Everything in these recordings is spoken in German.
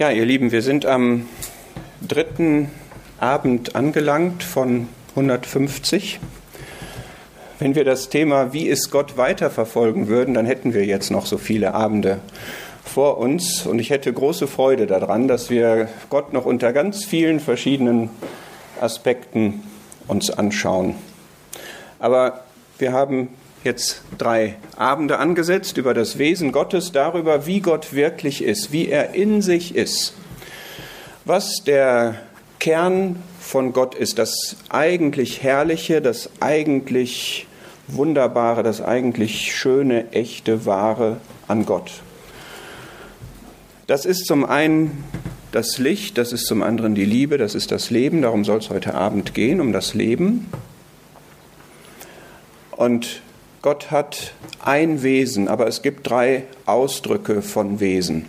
Ja, ihr Lieben, wir sind am dritten Abend angelangt von 150. Wenn wir das Thema Wie ist Gott weiterverfolgen würden, dann hätten wir jetzt noch so viele Abende vor uns. Und ich hätte große Freude daran, dass wir Gott noch unter ganz vielen verschiedenen Aspekten uns anschauen. Aber wir haben jetzt drei Abende angesetzt über das Wesen Gottes, darüber, wie Gott wirklich ist, wie er in sich ist, was der Kern von Gott ist, das eigentlich Herrliche, das eigentlich Wunderbare, das eigentlich Schöne, echte, Wahre an Gott. Das ist zum einen das Licht, das ist zum anderen die Liebe, das ist das Leben, darum soll es heute Abend gehen, um das Leben. Und Gott hat ein Wesen, aber es gibt drei Ausdrücke von Wesen.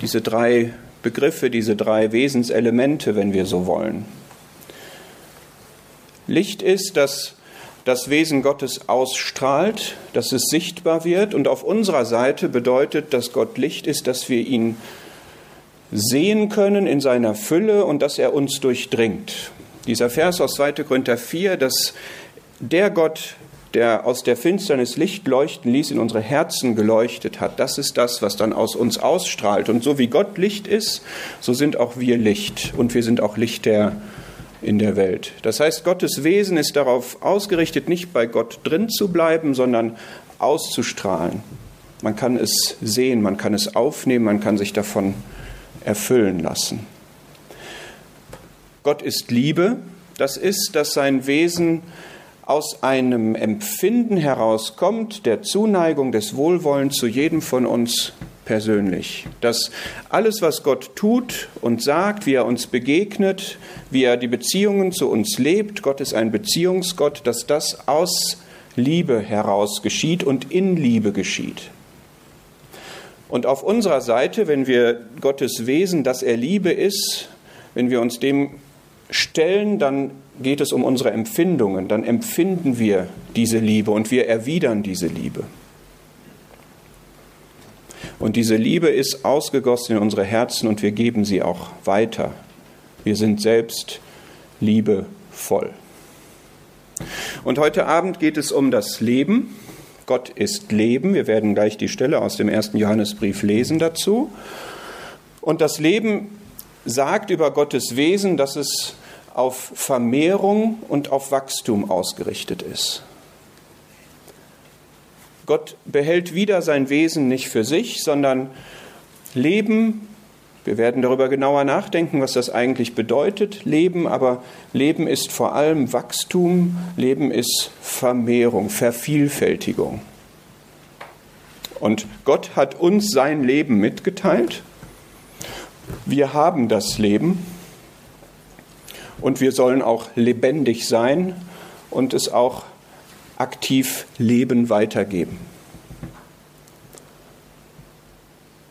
Diese drei Begriffe, diese drei Wesenselemente, wenn wir so wollen. Licht ist, dass das Wesen Gottes ausstrahlt, dass es sichtbar wird und auf unserer Seite bedeutet, dass Gott Licht ist, dass wir ihn sehen können in seiner Fülle und dass er uns durchdringt. Dieser Vers aus 2. Korinther 4, dass der Gott, der aus der Finsternis Licht leuchten ließ, in unsere Herzen geleuchtet hat. Das ist das, was dann aus uns ausstrahlt. Und so wie Gott Licht ist, so sind auch wir Licht. Und wir sind auch Lichter in der Welt. Das heißt, Gottes Wesen ist darauf ausgerichtet, nicht bei Gott drin zu bleiben, sondern auszustrahlen. Man kann es sehen, man kann es aufnehmen, man kann sich davon erfüllen lassen. Gott ist Liebe. Das ist, dass sein Wesen aus einem Empfinden herauskommt, der Zuneigung, des Wohlwollens zu jedem von uns persönlich. Dass alles, was Gott tut und sagt, wie er uns begegnet, wie er die Beziehungen zu uns lebt, Gott ist ein Beziehungsgott, dass das aus Liebe heraus geschieht und in Liebe geschieht. Und auf unserer Seite, wenn wir Gottes Wesen, dass er Liebe ist, wenn wir uns dem stellen, dann geht es um unsere Empfindungen, dann empfinden wir diese Liebe und wir erwidern diese Liebe. Und diese Liebe ist ausgegossen in unsere Herzen und wir geben sie auch weiter. Wir sind selbst liebevoll. Und heute Abend geht es um das Leben. Gott ist Leben. Wir werden gleich die Stelle aus dem ersten Johannesbrief lesen dazu. Und das Leben sagt über Gottes Wesen, dass es auf Vermehrung und auf Wachstum ausgerichtet ist. Gott behält wieder sein Wesen nicht für sich, sondern Leben, wir werden darüber genauer nachdenken, was das eigentlich bedeutet, Leben, aber Leben ist vor allem Wachstum, Leben ist Vermehrung, Vervielfältigung. Und Gott hat uns sein Leben mitgeteilt. Wir haben das Leben und wir sollen auch lebendig sein und es auch aktiv Leben weitergeben.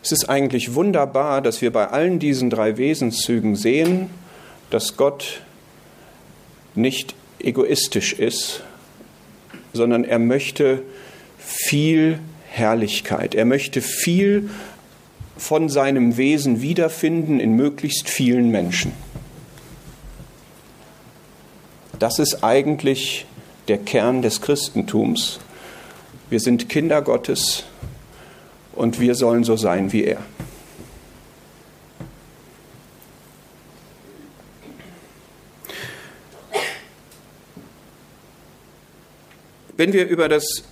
Es ist eigentlich wunderbar, dass wir bei allen diesen drei Wesenszügen sehen, dass Gott nicht egoistisch ist, sondern er möchte viel Herrlichkeit. Er möchte viel von seinem Wesen wiederfinden in möglichst vielen Menschen. Das ist eigentlich der Kern des Christentums. Wir sind Kinder Gottes und wir sollen so sein wie er. Wenn wir über das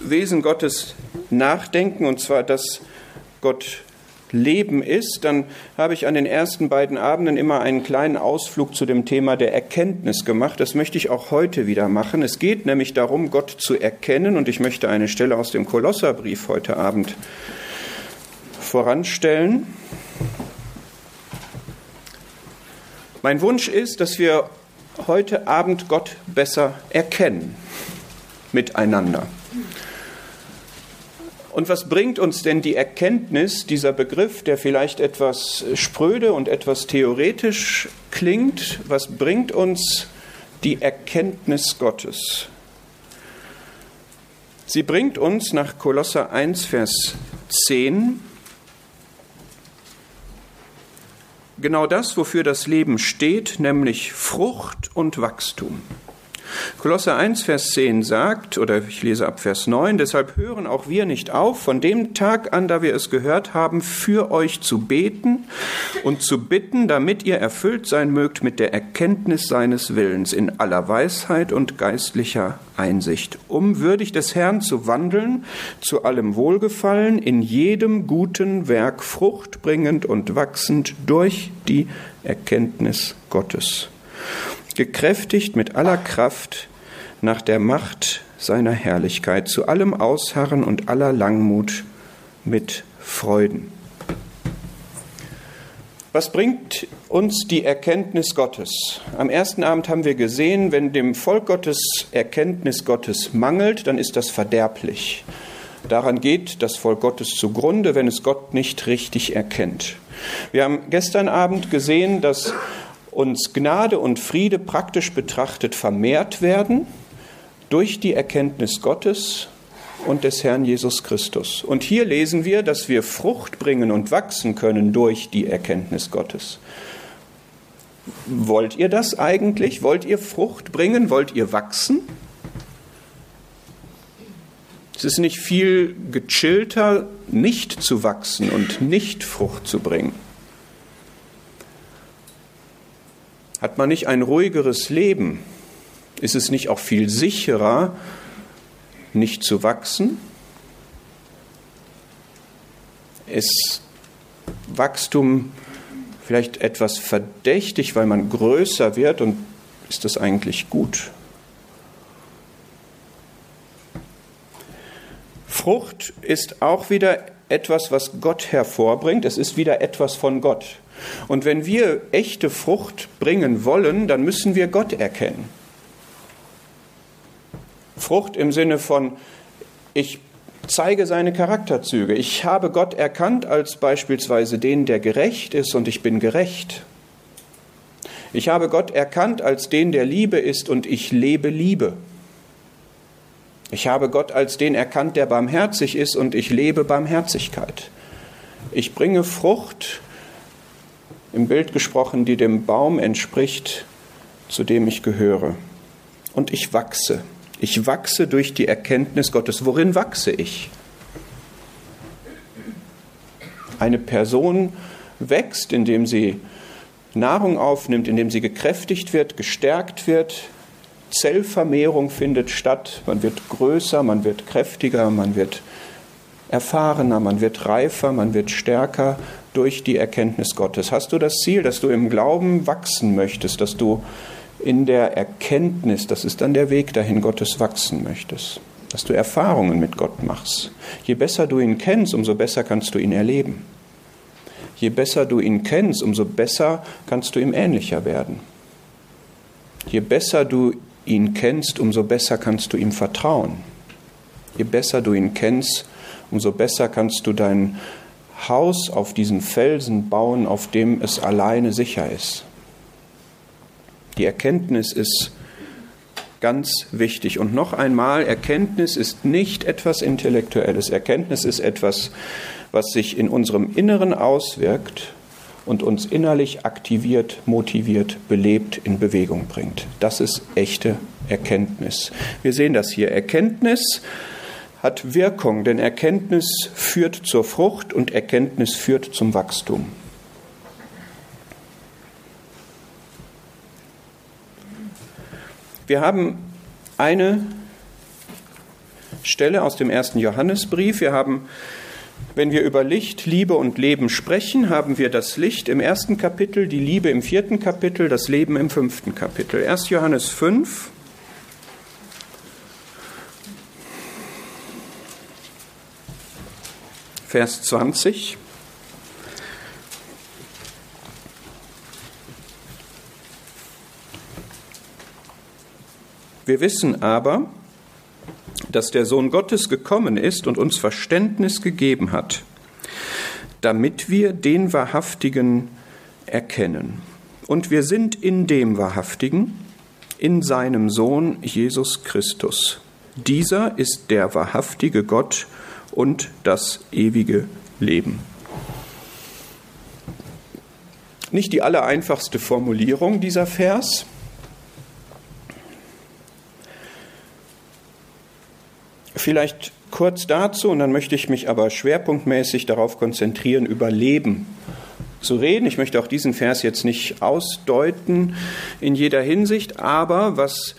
Wesen Gottes nachdenken, und zwar, dass Gott Leben ist, dann habe ich an den ersten beiden Abenden immer einen kleinen Ausflug zu dem Thema der Erkenntnis gemacht. Das möchte ich auch heute wieder machen. Es geht nämlich darum, Gott zu erkennen und ich möchte eine Stelle aus dem Kolosserbrief heute Abend voranstellen. Mein Wunsch ist, dass wir heute Abend Gott besser erkennen miteinander. Und was bringt uns denn die Erkenntnis, dieser Begriff, der vielleicht etwas spröde und etwas theoretisch klingt, was bringt uns die Erkenntnis Gottes? Sie bringt uns nach Kolosser 1, Vers 10 genau das, wofür das Leben steht, nämlich Frucht und Wachstum. Kolosser 1, Vers 10 sagt, oder ich lese ab Vers 9, deshalb hören auch wir nicht auf, von dem Tag an, da wir es gehört haben, für euch zu beten und zu bitten, damit ihr erfüllt sein mögt mit der Erkenntnis seines Willens in aller Weisheit und geistlicher Einsicht, um würdig des Herrn zu wandeln, zu allem Wohlgefallen, in jedem guten Werk Frucht bringend und wachsend durch die Erkenntnis Gottes gekräftigt mit aller Kraft nach der Macht seiner Herrlichkeit, zu allem Ausharren und aller Langmut mit Freuden. Was bringt uns die Erkenntnis Gottes? Am ersten Abend haben wir gesehen, wenn dem Volk Gottes Erkenntnis Gottes mangelt, dann ist das verderblich. Daran geht das Volk Gottes zugrunde, wenn es Gott nicht richtig erkennt. Wir haben gestern Abend gesehen, dass uns Gnade und Friede praktisch betrachtet vermehrt werden durch die Erkenntnis Gottes und des Herrn Jesus Christus. Und hier lesen wir, dass wir Frucht bringen und wachsen können durch die Erkenntnis Gottes. Wollt ihr das eigentlich? Wollt ihr Frucht bringen? Wollt ihr wachsen? Es ist nicht viel gechillter, nicht zu wachsen und nicht Frucht zu bringen. Hat man nicht ein ruhigeres Leben? Ist es nicht auch viel sicherer, nicht zu wachsen? Ist Wachstum vielleicht etwas verdächtig, weil man größer wird und ist das eigentlich gut? Frucht ist auch wieder etwas, was Gott hervorbringt. Es ist wieder etwas von Gott. Und wenn wir echte Frucht bringen wollen, dann müssen wir Gott erkennen. Frucht im Sinne von, ich zeige seine Charakterzüge. Ich habe Gott erkannt als beispielsweise den, der gerecht ist und ich bin gerecht. Ich habe Gott erkannt als den, der Liebe ist und ich lebe Liebe. Ich habe Gott als den erkannt, der barmherzig ist und ich lebe Barmherzigkeit. Ich bringe Frucht im Bild gesprochen, die dem Baum entspricht, zu dem ich gehöre. Und ich wachse. Ich wachse durch die Erkenntnis Gottes. Worin wachse ich? Eine Person wächst, indem sie Nahrung aufnimmt, indem sie gekräftigt wird, gestärkt wird. Zellvermehrung findet statt. Man wird größer, man wird kräftiger, man wird erfahrener, man wird reifer, man wird stärker durch die Erkenntnis Gottes. Hast du das Ziel, dass du im Glauben wachsen möchtest, dass du in der Erkenntnis, das ist dann der Weg dahin, Gottes wachsen möchtest, dass du Erfahrungen mit Gott machst. Je besser du ihn kennst, umso besser kannst du ihn erleben. Je besser du ihn kennst, umso besser kannst du ihm ähnlicher werden. Je besser du ihn kennst, umso besser kannst du ihm vertrauen. Je besser du ihn kennst, umso besser kannst du dein Haus auf diesen Felsen bauen, auf dem es alleine sicher ist. Die Erkenntnis ist ganz wichtig. Und noch einmal, Erkenntnis ist nicht etwas Intellektuelles. Erkenntnis ist etwas, was sich in unserem Inneren auswirkt und uns innerlich aktiviert, motiviert, belebt, in Bewegung bringt. Das ist echte Erkenntnis. Wir sehen das hier. Erkenntnis hat Wirkung, denn Erkenntnis führt zur Frucht und Erkenntnis führt zum Wachstum. Wir haben eine Stelle aus dem ersten Johannesbrief. Wir haben, wenn wir über Licht, Liebe und Leben sprechen, haben wir das Licht im ersten Kapitel, die Liebe im vierten Kapitel, das Leben im fünften Kapitel. 1. Johannes 5, Vers 20. Wir wissen aber, dass der Sohn Gottes gekommen ist und uns Verständnis gegeben hat, damit wir den Wahrhaftigen erkennen. Und wir sind in dem Wahrhaftigen, in seinem Sohn Jesus Christus. Dieser ist der wahrhaftige Gott und das ewige Leben. Nicht die allereinfachste Formulierung dieser Vers. Vielleicht kurz dazu und dann möchte ich mich aber schwerpunktmäßig darauf konzentrieren, über Leben zu reden. Ich möchte auch diesen Vers jetzt nicht ausdeuten in jeder Hinsicht, aber was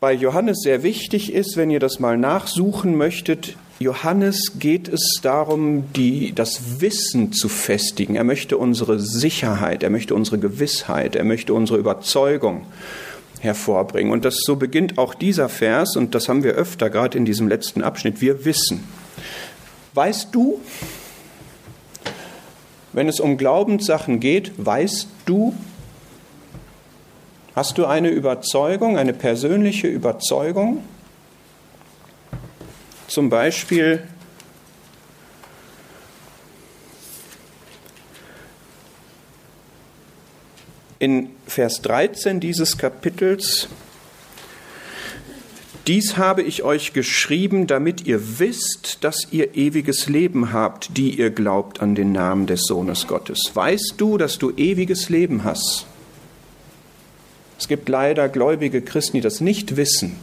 bei Johannes sehr wichtig ist, wenn ihr das mal nachsuchen möchtet, Johannes geht es darum, die, das Wissen zu festigen. Er möchte unsere Sicherheit, er möchte unsere Gewissheit, er möchte unsere Überzeugung hervorbringen. Und das so beginnt auch dieser Vers, und das haben wir öfter gerade in diesem letzten Abschnitt. Wir wissen. Weißt du, wenn es um Glaubenssachen geht, weißt du, hast du eine Überzeugung, eine persönliche Überzeugung? Zum Beispiel in Vers 13 dieses Kapitels, dies habe ich euch geschrieben, damit ihr wisst, dass ihr ewiges Leben habt, die ihr glaubt an den Namen des Sohnes Gottes. Weißt du, dass du ewiges Leben hast? Es gibt leider gläubige Christen, die das nicht wissen,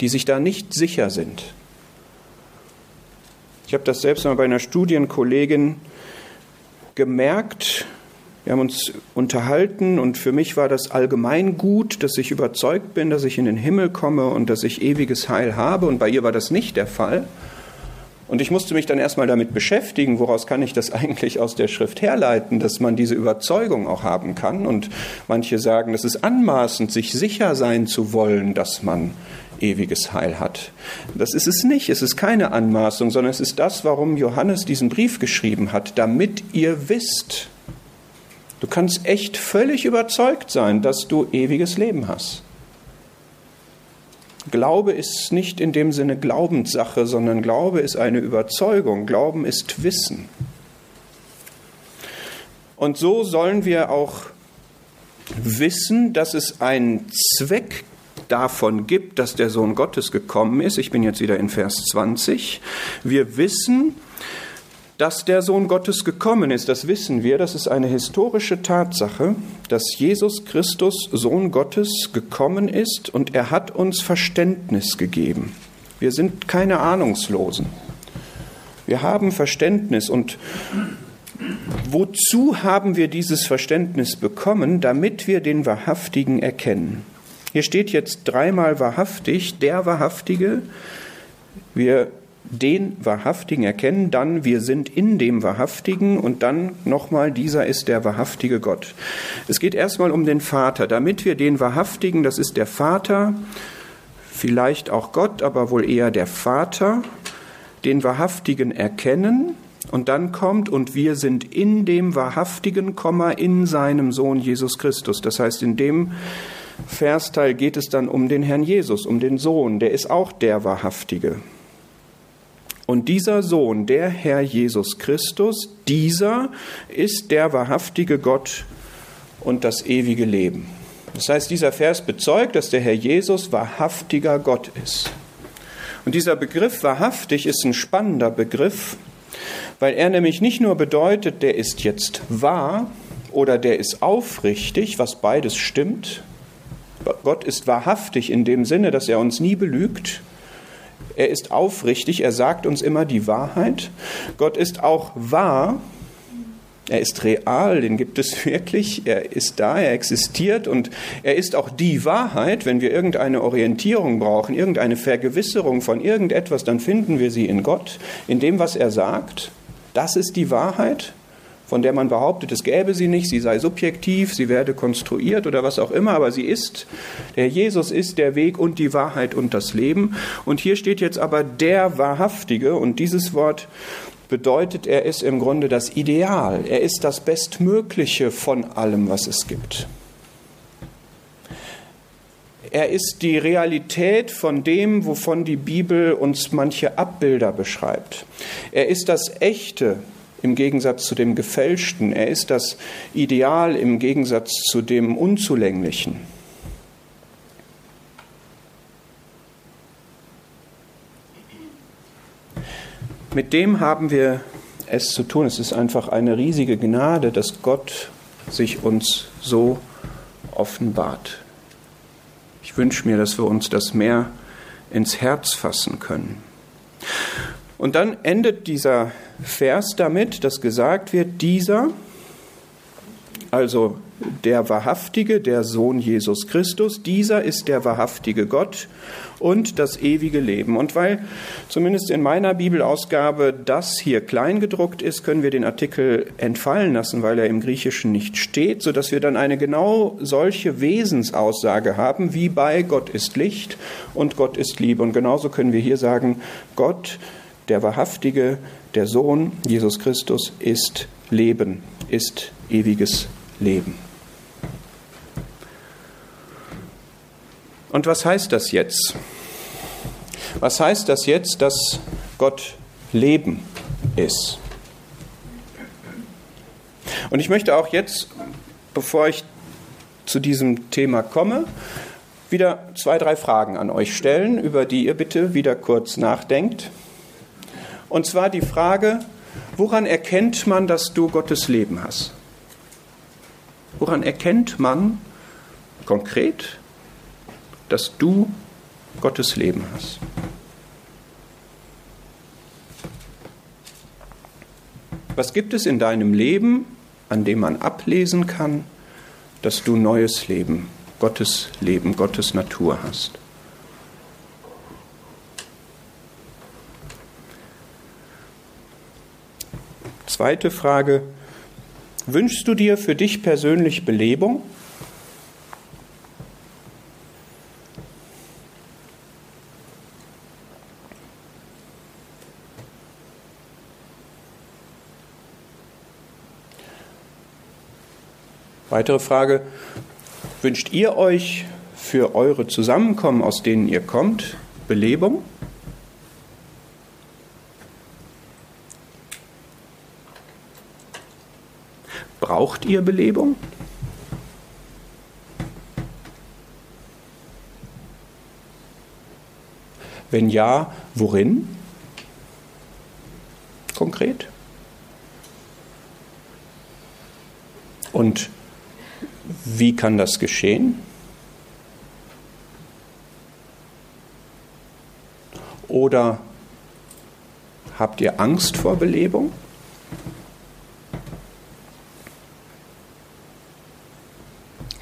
die sich da nicht sicher sind. Ich habe das selbst mal bei einer Studienkollegin gemerkt. Wir haben uns unterhalten und für mich war das allgemein gut, dass ich überzeugt bin, dass ich in den Himmel komme und dass ich ewiges Heil habe. Und bei ihr war das nicht der Fall. Und ich musste mich dann erstmal damit beschäftigen, woraus kann ich das eigentlich aus der Schrift herleiten, dass man diese Überzeugung auch haben kann. Und manche sagen, es ist anmaßend, sich sicher sein zu wollen, dass man ewiges Heil hat. Das ist es nicht. Es ist keine Anmaßung, sondern es ist das, warum Johannes diesen Brief geschrieben hat, damit ihr wisst. Du kannst echt völlig überzeugt sein, dass du ewiges Leben hast. Glaube ist nicht in dem Sinne Glaubenssache, sondern Glaube ist eine Überzeugung. Glauben ist Wissen. Und so sollen wir auch wissen, dass es einen Zweck davon gibt, dass der Sohn Gottes gekommen ist. Ich bin jetzt wieder in Vers 20. Wir wissen, dass der Sohn Gottes gekommen ist, das wissen wir, das ist eine historische Tatsache, dass Jesus Christus, Sohn Gottes, gekommen ist und er hat uns Verständnis gegeben. Wir sind keine Ahnungslosen. Wir haben Verständnis und wozu haben wir dieses Verständnis bekommen? Damit wir den Wahrhaftigen erkennen. Hier steht jetzt dreimal wahrhaftig, der Wahrhaftige. Wir den Wahrhaftigen erkennen, dann wir sind in dem Wahrhaftigen und dann nochmal, dieser ist der wahrhaftige Gott. Es geht erstmal um den Vater, damit wir den Wahrhaftigen, das ist der Vater, vielleicht auch Gott, aber wohl eher der Vater, den Wahrhaftigen erkennen und dann kommt und wir sind in dem Wahrhaftigen, in seinem Sohn Jesus Christus. Das heißt, in dem Versteil geht es dann um den Herrn Jesus, um den Sohn, der ist auch der Wahrhaftige. Und dieser Sohn, der Herr Jesus Christus, dieser ist der wahrhaftige Gott und das ewige Leben. Das heißt, dieser Vers bezeugt, dass der Herr Jesus wahrhaftiger Gott ist. Und dieser Begriff wahrhaftig ist ein spannender Begriff, weil er nämlich nicht nur bedeutet, der ist jetzt wahr oder der ist aufrichtig, was beides stimmt, Gott ist wahrhaftig in dem Sinne, dass er uns nie belügt. Er ist aufrichtig, er sagt uns immer die Wahrheit. Gott ist auch wahr, er ist real, den gibt es wirklich, er ist da, er existiert und er ist auch die Wahrheit. Wenn wir irgendeine Orientierung brauchen, irgendeine Vergewisserung von irgendetwas, dann finden wir sie in Gott, in dem, was er sagt. Das ist die Wahrheit von der man behauptet, es gäbe sie nicht, sie sei subjektiv, sie werde konstruiert oder was auch immer, aber sie ist. Der Jesus ist der Weg und die Wahrheit und das Leben. Und hier steht jetzt aber der Wahrhaftige und dieses Wort bedeutet, er ist im Grunde das Ideal, er ist das Bestmögliche von allem, was es gibt. Er ist die Realität von dem, wovon die Bibel uns manche Abbilder beschreibt. Er ist das Echte, im Gegensatz zu dem Gefälschten. Er ist das Ideal im Gegensatz zu dem Unzulänglichen. Mit dem haben wir es zu tun. Es ist einfach eine riesige Gnade, dass Gott sich uns so offenbart. Ich wünsche mir, dass wir uns das mehr ins Herz fassen können. Und dann endet dieser Vers damit, dass gesagt wird, dieser, also der Wahrhaftige, der Sohn Jesus Christus, dieser ist der wahrhaftige Gott und das ewige Leben. Und weil zumindest in meiner Bibelausgabe das hier kleingedruckt ist, können wir den Artikel entfallen lassen, weil er im Griechischen nicht steht, sodass wir dann eine genau solche Wesensaussage haben, wie bei Gott ist Licht und Gott ist Liebe. Und genauso können wir hier sagen, Gott, der Wahrhaftige, der Sohn Jesus Christus ist Leben, ist ewiges Leben. Und was heißt das jetzt? Was heißt das jetzt, dass Gott Leben ist? Und ich möchte auch jetzt, bevor ich zu diesem Thema komme, wieder zwei, drei Fragen an euch stellen, über die ihr bitte wieder kurz nachdenkt. Und zwar die Frage, woran erkennt man, dass du Gottes Leben hast? Woran erkennt man konkret, dass du Gottes Leben hast. Was gibt es in deinem Leben, an dem man ablesen kann, dass du neues Leben, Gottes Leben, Gottes Natur hast? Zweite Frage, wünschst du dir für dich persönlich Belebung? Weitere Frage, wünscht ihr euch für eure Zusammenkommen, aus denen ihr kommt, Belebung? Braucht ihr Belebung? Wenn ja, worin? Konkret? Und wie kann das geschehen? Oder habt ihr Angst vor Belebung?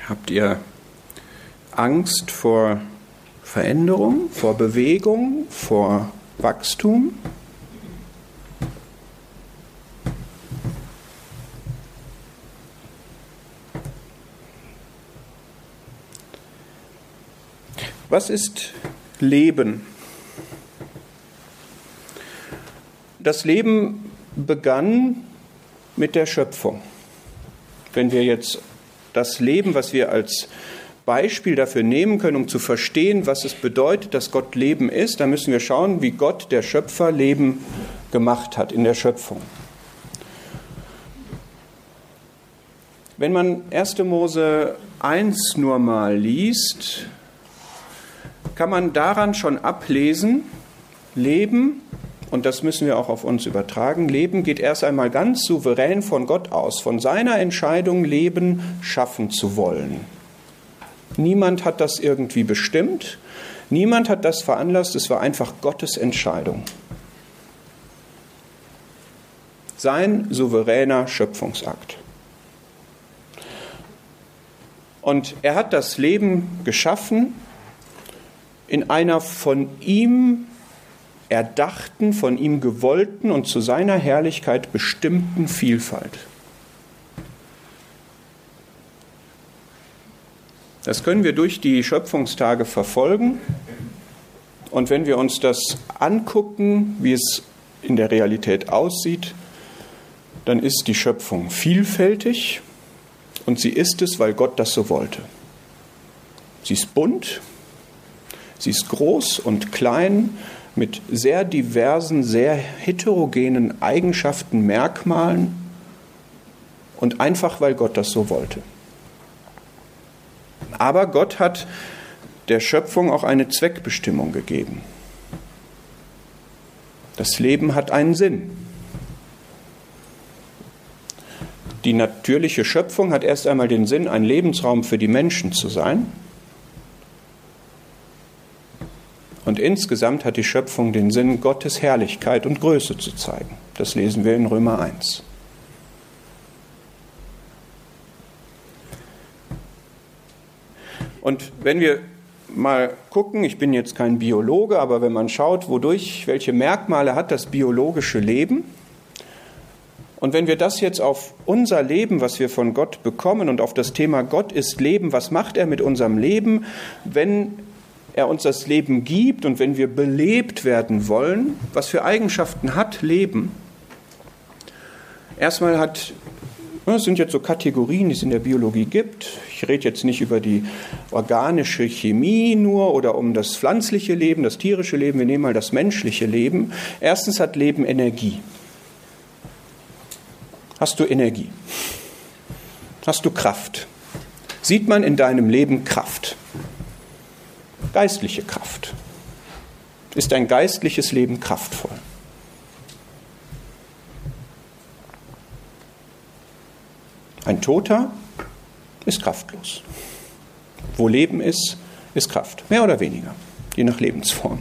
Habt ihr Angst vor Veränderung, vor Bewegung, vor Wachstum? Was ist Leben? Das Leben begann mit der Schöpfung. Wenn wir jetzt das Leben, was wir als Beispiel dafür nehmen können, um zu verstehen, was es bedeutet, dass Gott Leben ist, dann müssen wir schauen, wie Gott, der Schöpfer, Leben gemacht hat in der Schöpfung. Wenn man 1. Mose 1 nur mal liest, kann man daran schon ablesen, Leben, und das müssen wir auch auf uns übertragen, Leben geht erst einmal ganz souverän von Gott aus, von seiner Entscheidung, Leben schaffen zu wollen. Niemand hat das irgendwie bestimmt, niemand hat das veranlasst, es war einfach Gottes Entscheidung. Sein souveräner Schöpfungsakt. Und er hat das Leben geschaffen in einer von ihm erdachten, von ihm gewollten und zu seiner Herrlichkeit bestimmten Vielfalt. Das können wir durch die Schöpfungstage verfolgen. Und wenn wir uns das angucken, wie es in der Realität aussieht, dann ist die Schöpfung vielfältig und sie ist es, weil Gott das so wollte. Sie ist bunt, Sie ist groß und klein mit sehr diversen, sehr heterogenen Eigenschaften, Merkmalen und einfach, weil Gott das so wollte. Aber Gott hat der Schöpfung auch eine Zweckbestimmung gegeben. Das Leben hat einen Sinn. Die natürliche Schöpfung hat erst einmal den Sinn, ein Lebensraum für die Menschen zu sein. Und insgesamt hat die Schöpfung den Sinn, Gottes Herrlichkeit und Größe zu zeigen. Das lesen wir in Römer 1. Und wenn wir mal gucken, ich bin jetzt kein Biologe, aber wenn man schaut, wodurch, welche Merkmale hat das biologische Leben, und wenn wir das jetzt auf unser Leben, was wir von Gott bekommen und auf das Thema Gott ist Leben, was macht er mit unserem Leben, wenn er uns das Leben gibt und wenn wir belebt werden wollen, was für Eigenschaften hat Leben? Erstmal hat das sind jetzt so Kategorien, die es in der Biologie gibt. Ich rede jetzt nicht über die organische Chemie nur oder um das pflanzliche Leben, das tierische Leben. Wir nehmen mal das menschliche Leben. Erstens hat Leben Energie. Hast du Energie? Hast du Kraft? Sieht man in deinem Leben Kraft? Geistliche Kraft. Ist dein geistliches Leben kraftvoll? Ein Toter ist kraftlos. Wo Leben ist, ist Kraft. Mehr oder weniger, je nach Lebensform.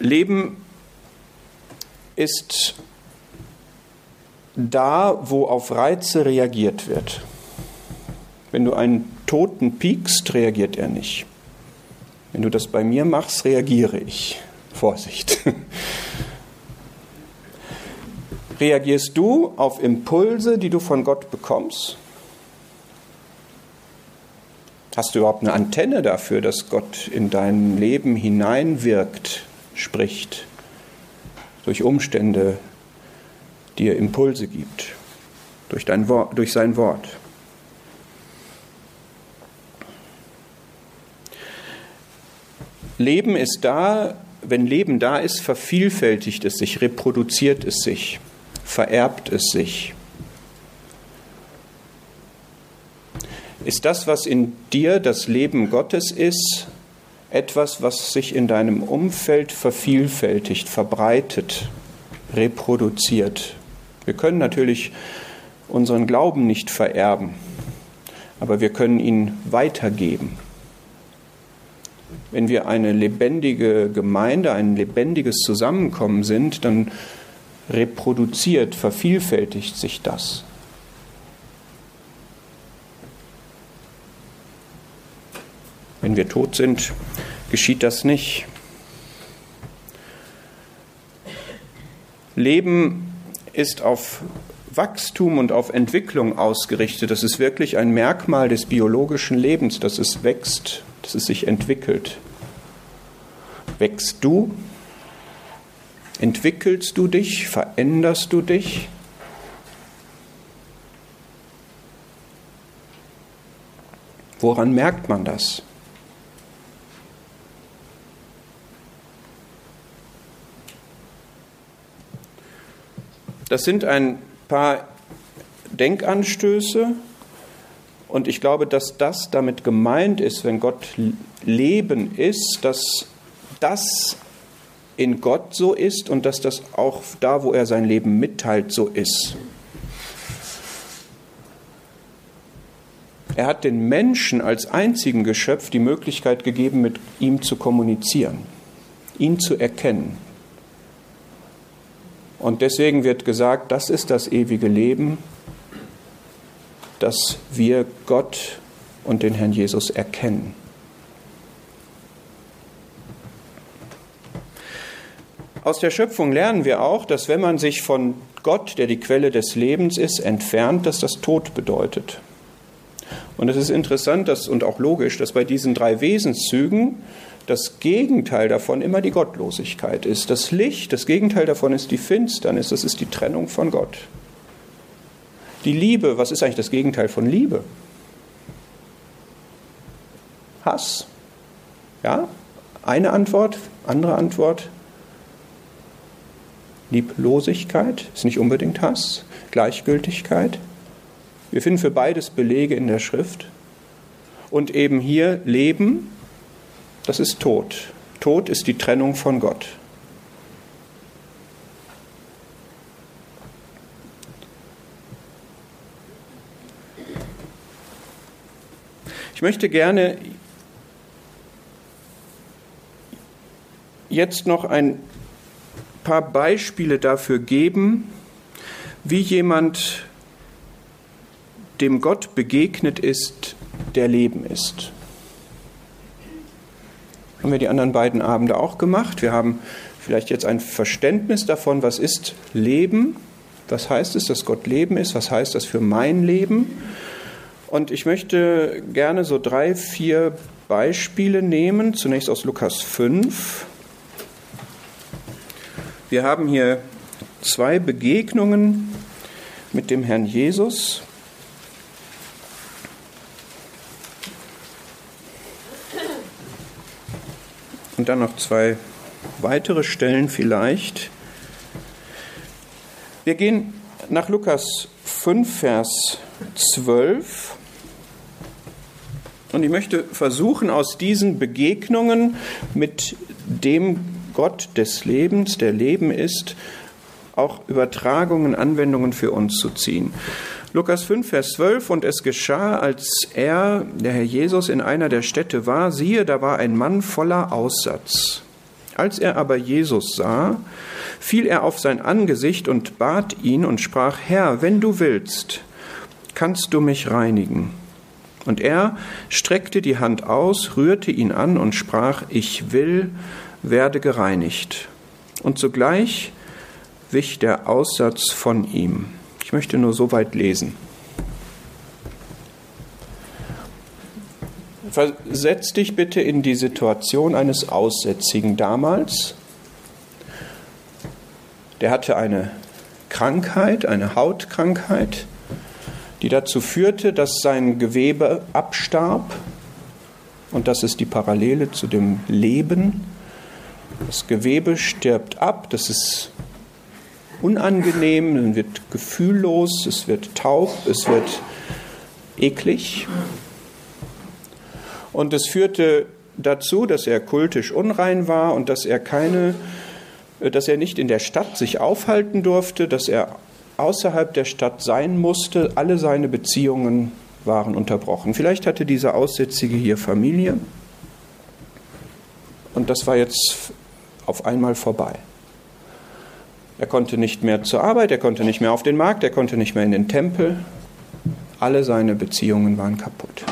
Leben ist da, wo auf Reize reagiert wird. Wenn du einen Toten piekst, reagiert er nicht. Wenn du das bei mir machst, reagiere ich. Vorsicht. Reagierst du auf Impulse, die du von Gott bekommst? Hast du überhaupt eine Antenne dafür, dass Gott in dein Leben hineinwirkt, spricht, durch Umstände dir Impulse gibt, durch, dein Wort, durch sein Wort? Leben ist da, wenn Leben da ist, vervielfältigt es sich, reproduziert es sich, vererbt es sich. Ist das, was in dir das Leben Gottes ist, etwas, was sich in deinem Umfeld vervielfältigt, verbreitet, reproduziert? Wir können natürlich unseren Glauben nicht vererben, aber wir können ihn weitergeben wenn wir eine lebendige Gemeinde, ein lebendiges Zusammenkommen sind, dann reproduziert, vervielfältigt sich das. Wenn wir tot sind, geschieht das nicht. Leben ist auf Wachstum und auf Entwicklung ausgerichtet. Das ist wirklich ein Merkmal des biologischen Lebens, dass es wächst, dass es sich entwickelt. Wächst du? Entwickelst du dich? Veränderst du dich? Woran merkt man das? Das sind ein paar Denkanstöße, und ich glaube, dass das damit gemeint ist, wenn Gott Leben ist, dass das in Gott so ist und dass das auch da, wo er sein Leben mitteilt, so ist. Er hat den Menschen als einzigen Geschöpf die Möglichkeit gegeben, mit ihm zu kommunizieren, ihn zu erkennen. Und deswegen wird gesagt, das ist das ewige Leben, dass wir Gott und den Herrn Jesus erkennen. Aus der Schöpfung lernen wir auch, dass wenn man sich von Gott, der die Quelle des Lebens ist, entfernt, dass das Tod bedeutet. Und es ist interessant dass, und auch logisch, dass bei diesen drei Wesenszügen das Gegenteil davon immer die Gottlosigkeit ist. Das Licht, das Gegenteil davon ist die Finsternis, das ist die Trennung von Gott. Die Liebe, was ist eigentlich das Gegenteil von Liebe? Hass. Ja? Eine Antwort, andere Antwort. Lieblosigkeit ist nicht unbedingt Hass. Gleichgültigkeit. Wir finden für beides Belege in der Schrift. Und eben hier Leben, das ist Tod. Tod ist die Trennung von Gott. Ich möchte gerne jetzt noch ein paar Beispiele dafür geben, wie jemand dem Gott begegnet ist, der Leben ist. Haben wir die anderen beiden Abende auch gemacht. Wir haben vielleicht jetzt ein Verständnis davon, was ist Leben, was heißt es, dass Gott Leben ist, was heißt das für mein Leben. Und ich möchte gerne so drei, vier Beispiele nehmen, zunächst aus Lukas 5. Wir haben hier zwei Begegnungen mit dem Herrn Jesus. Und dann noch zwei weitere Stellen vielleicht. Wir gehen nach Lukas 5, Vers 12. Und ich möchte versuchen, aus diesen Begegnungen mit dem Gott des Lebens, der Leben ist, auch Übertragungen, Anwendungen für uns zu ziehen. Lukas 5, Vers 12, und es geschah, als er, der Herr Jesus, in einer der Städte war, siehe, da war ein Mann voller Aussatz. Als er aber Jesus sah, fiel er auf sein Angesicht und bat ihn und sprach, Herr, wenn du willst, kannst du mich reinigen. Und er streckte die Hand aus, rührte ihn an und sprach, ich will, werde gereinigt. Und sogleich wich der Aussatz von ihm. Ich möchte nur so weit lesen. Versetz dich bitte in die Situation eines Aussätzigen damals. Der hatte eine Krankheit, eine Hautkrankheit, die dazu führte, dass sein Gewebe abstarb. Und das ist die Parallele zu dem Leben. Das Gewebe stirbt ab, das ist unangenehm, man wird gefühllos, es wird taub, es wird eklig. Und es führte dazu, dass er kultisch unrein war und dass er keine, dass er nicht in der Stadt sich aufhalten durfte, dass er außerhalb der Stadt sein musste. Alle seine Beziehungen waren unterbrochen. Vielleicht hatte dieser Aussätzige hier Familie und das war jetzt auf einmal vorbei. Er konnte nicht mehr zur Arbeit, er konnte nicht mehr auf den Markt, er konnte nicht mehr in den Tempel. Alle seine Beziehungen waren kaputt.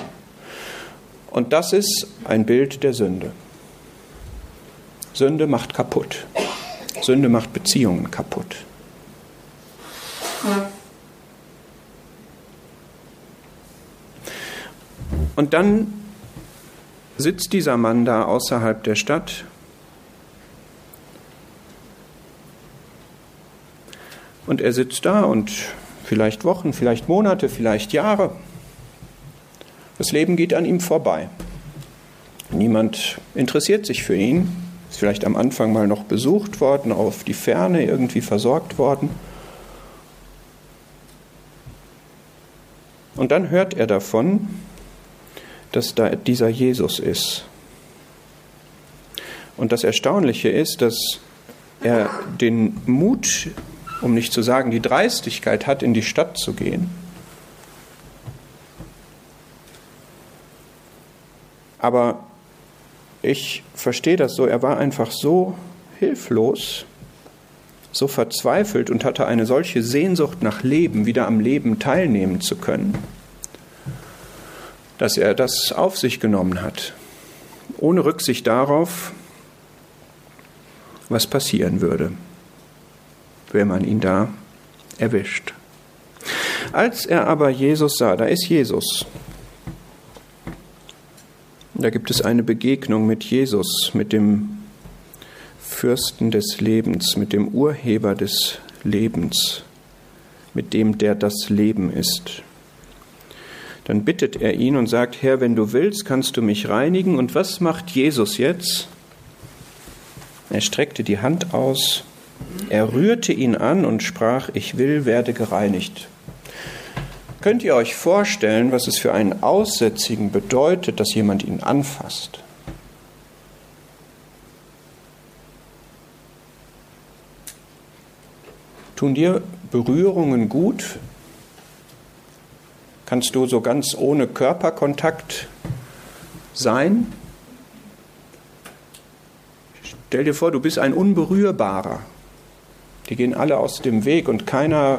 Und das ist ein Bild der Sünde. Sünde macht kaputt. Sünde macht Beziehungen kaputt. Und dann sitzt dieser Mann da außerhalb der Stadt Und er sitzt da und vielleicht Wochen, vielleicht Monate, vielleicht Jahre. Das Leben geht an ihm vorbei. Niemand interessiert sich für ihn. Ist vielleicht am Anfang mal noch besucht worden, auf die Ferne irgendwie versorgt worden. Und dann hört er davon, dass da dieser Jesus ist. Und das Erstaunliche ist, dass er den Mut um nicht zu sagen die Dreistigkeit hat, in die Stadt zu gehen. Aber ich verstehe das so, er war einfach so hilflos, so verzweifelt und hatte eine solche Sehnsucht nach Leben, wieder am Leben teilnehmen zu können, dass er das auf sich genommen hat, ohne Rücksicht darauf, was passieren würde wenn man ihn da erwischt. Als er aber Jesus sah, da ist Jesus. Da gibt es eine Begegnung mit Jesus, mit dem Fürsten des Lebens, mit dem Urheber des Lebens, mit dem, der das Leben ist. Dann bittet er ihn und sagt, Herr, wenn du willst, kannst du mich reinigen. Und was macht Jesus jetzt? Er streckte die Hand aus er rührte ihn an und sprach, ich will, werde gereinigt. Könnt ihr euch vorstellen, was es für einen Aussätzigen bedeutet, dass jemand ihn anfasst? Tun dir Berührungen gut? Kannst du so ganz ohne Körperkontakt sein? Stell dir vor, du bist ein Unberührbarer. Die gehen alle aus dem Weg und keiner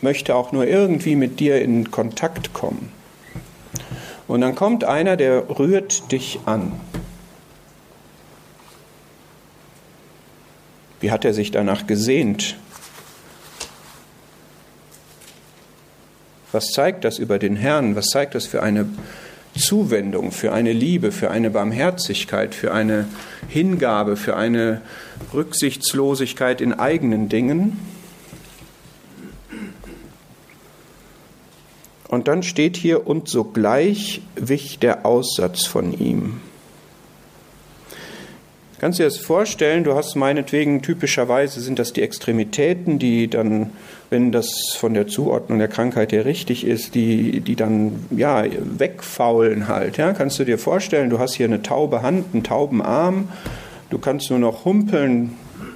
möchte auch nur irgendwie mit dir in Kontakt kommen. Und dann kommt einer, der rührt dich an. Wie hat er sich danach gesehnt? Was zeigt das über den Herrn? Was zeigt das für eine Zuwendung, für eine Liebe, für eine Barmherzigkeit, für eine Hingabe, für eine Rücksichtslosigkeit in eigenen Dingen? Und dann steht hier, und sogleich wich der Aussatz von ihm. Kannst du dir das vorstellen, du hast meinetwegen, typischerweise sind das die Extremitäten, die dann, wenn das von der Zuordnung der Krankheit her richtig ist, die, die dann, ja, wegfaulen halt, ja. Kannst du dir vorstellen, du hast hier eine taube Hand, einen tauben Arm, du kannst nur noch humpeln,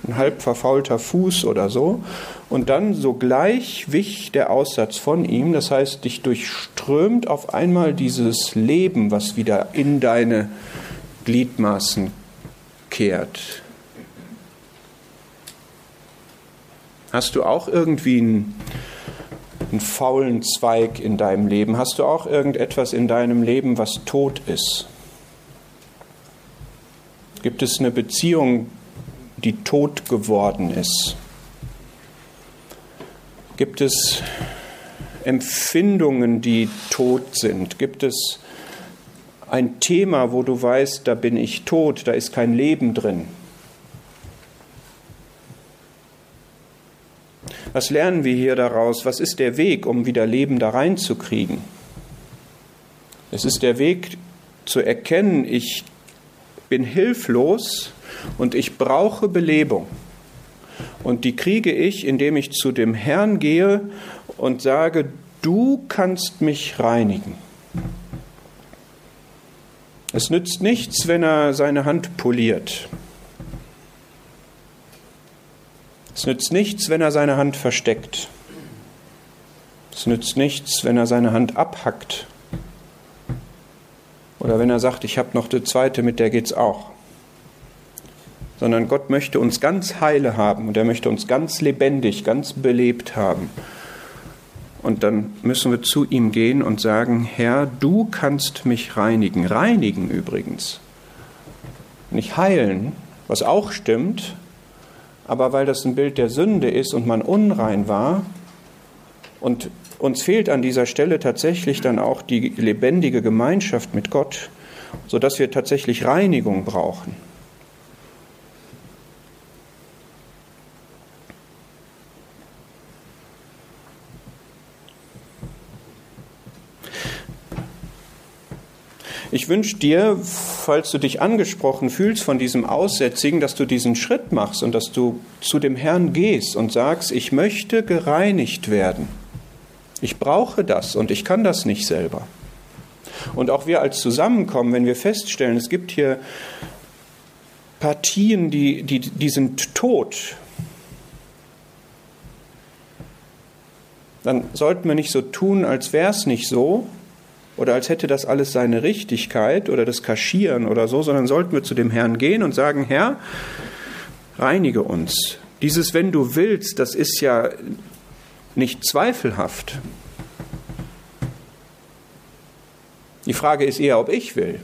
ein halb verfaulter Fuß oder so. Und dann sogleich wich der Aussatz von ihm, das heißt, dich durchströmt auf einmal dieses Leben, was wieder in deine Gliedmaßen kehrt. Hast du auch irgendwie einen, einen faulen Zweig in deinem Leben? Hast du auch irgendetwas in deinem Leben, was tot ist? Gibt es eine Beziehung, die tot geworden ist? Gibt es Empfindungen, die tot sind? Gibt es ein Thema, wo du weißt, da bin ich tot, da ist kein Leben drin. Was lernen wir hier daraus? Was ist der Weg, um wieder Leben da reinzukriegen? Es ist der Weg zu erkennen, ich bin hilflos und ich brauche Belebung. Und die kriege ich, indem ich zu dem Herrn gehe und sage, du kannst mich reinigen. Es nützt nichts, wenn er seine Hand poliert. Es nützt nichts, wenn er seine Hand versteckt. Es nützt nichts, wenn er seine Hand abhackt. Oder wenn er sagt, ich habe noch eine zweite, mit der geht's auch. Sondern Gott möchte uns ganz heile haben und er möchte uns ganz lebendig, ganz belebt haben. Und dann müssen wir zu ihm gehen und sagen, Herr, du kannst mich reinigen. Reinigen übrigens. Nicht heilen, was auch stimmt, aber weil das ein Bild der Sünde ist und man unrein war und uns fehlt an dieser Stelle tatsächlich dann auch die lebendige Gemeinschaft mit Gott, sodass wir tatsächlich Reinigung brauchen. Ich wünsche dir, falls du dich angesprochen fühlst von diesem Aussätzigen, dass du diesen Schritt machst und dass du zu dem Herrn gehst und sagst, ich möchte gereinigt werden. Ich brauche das und ich kann das nicht selber. Und auch wir als Zusammenkommen, wenn wir feststellen, es gibt hier Partien, die, die, die sind tot, dann sollten wir nicht so tun, als wäre es nicht so, oder als hätte das alles seine Richtigkeit oder das Kaschieren oder so, sondern sollten wir zu dem Herrn gehen und sagen, Herr, reinige uns. Dieses wenn du willst, das ist ja nicht zweifelhaft. Die Frage ist eher, ob ich will.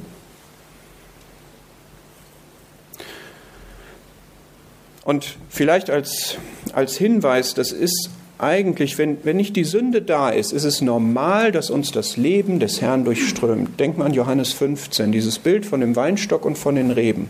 Und vielleicht als, als Hinweis, das ist eigentlich, wenn, wenn nicht die Sünde da ist, ist es normal, dass uns das Leben des Herrn durchströmt. Denk mal an Johannes 15, dieses Bild von dem Weinstock und von den Reben.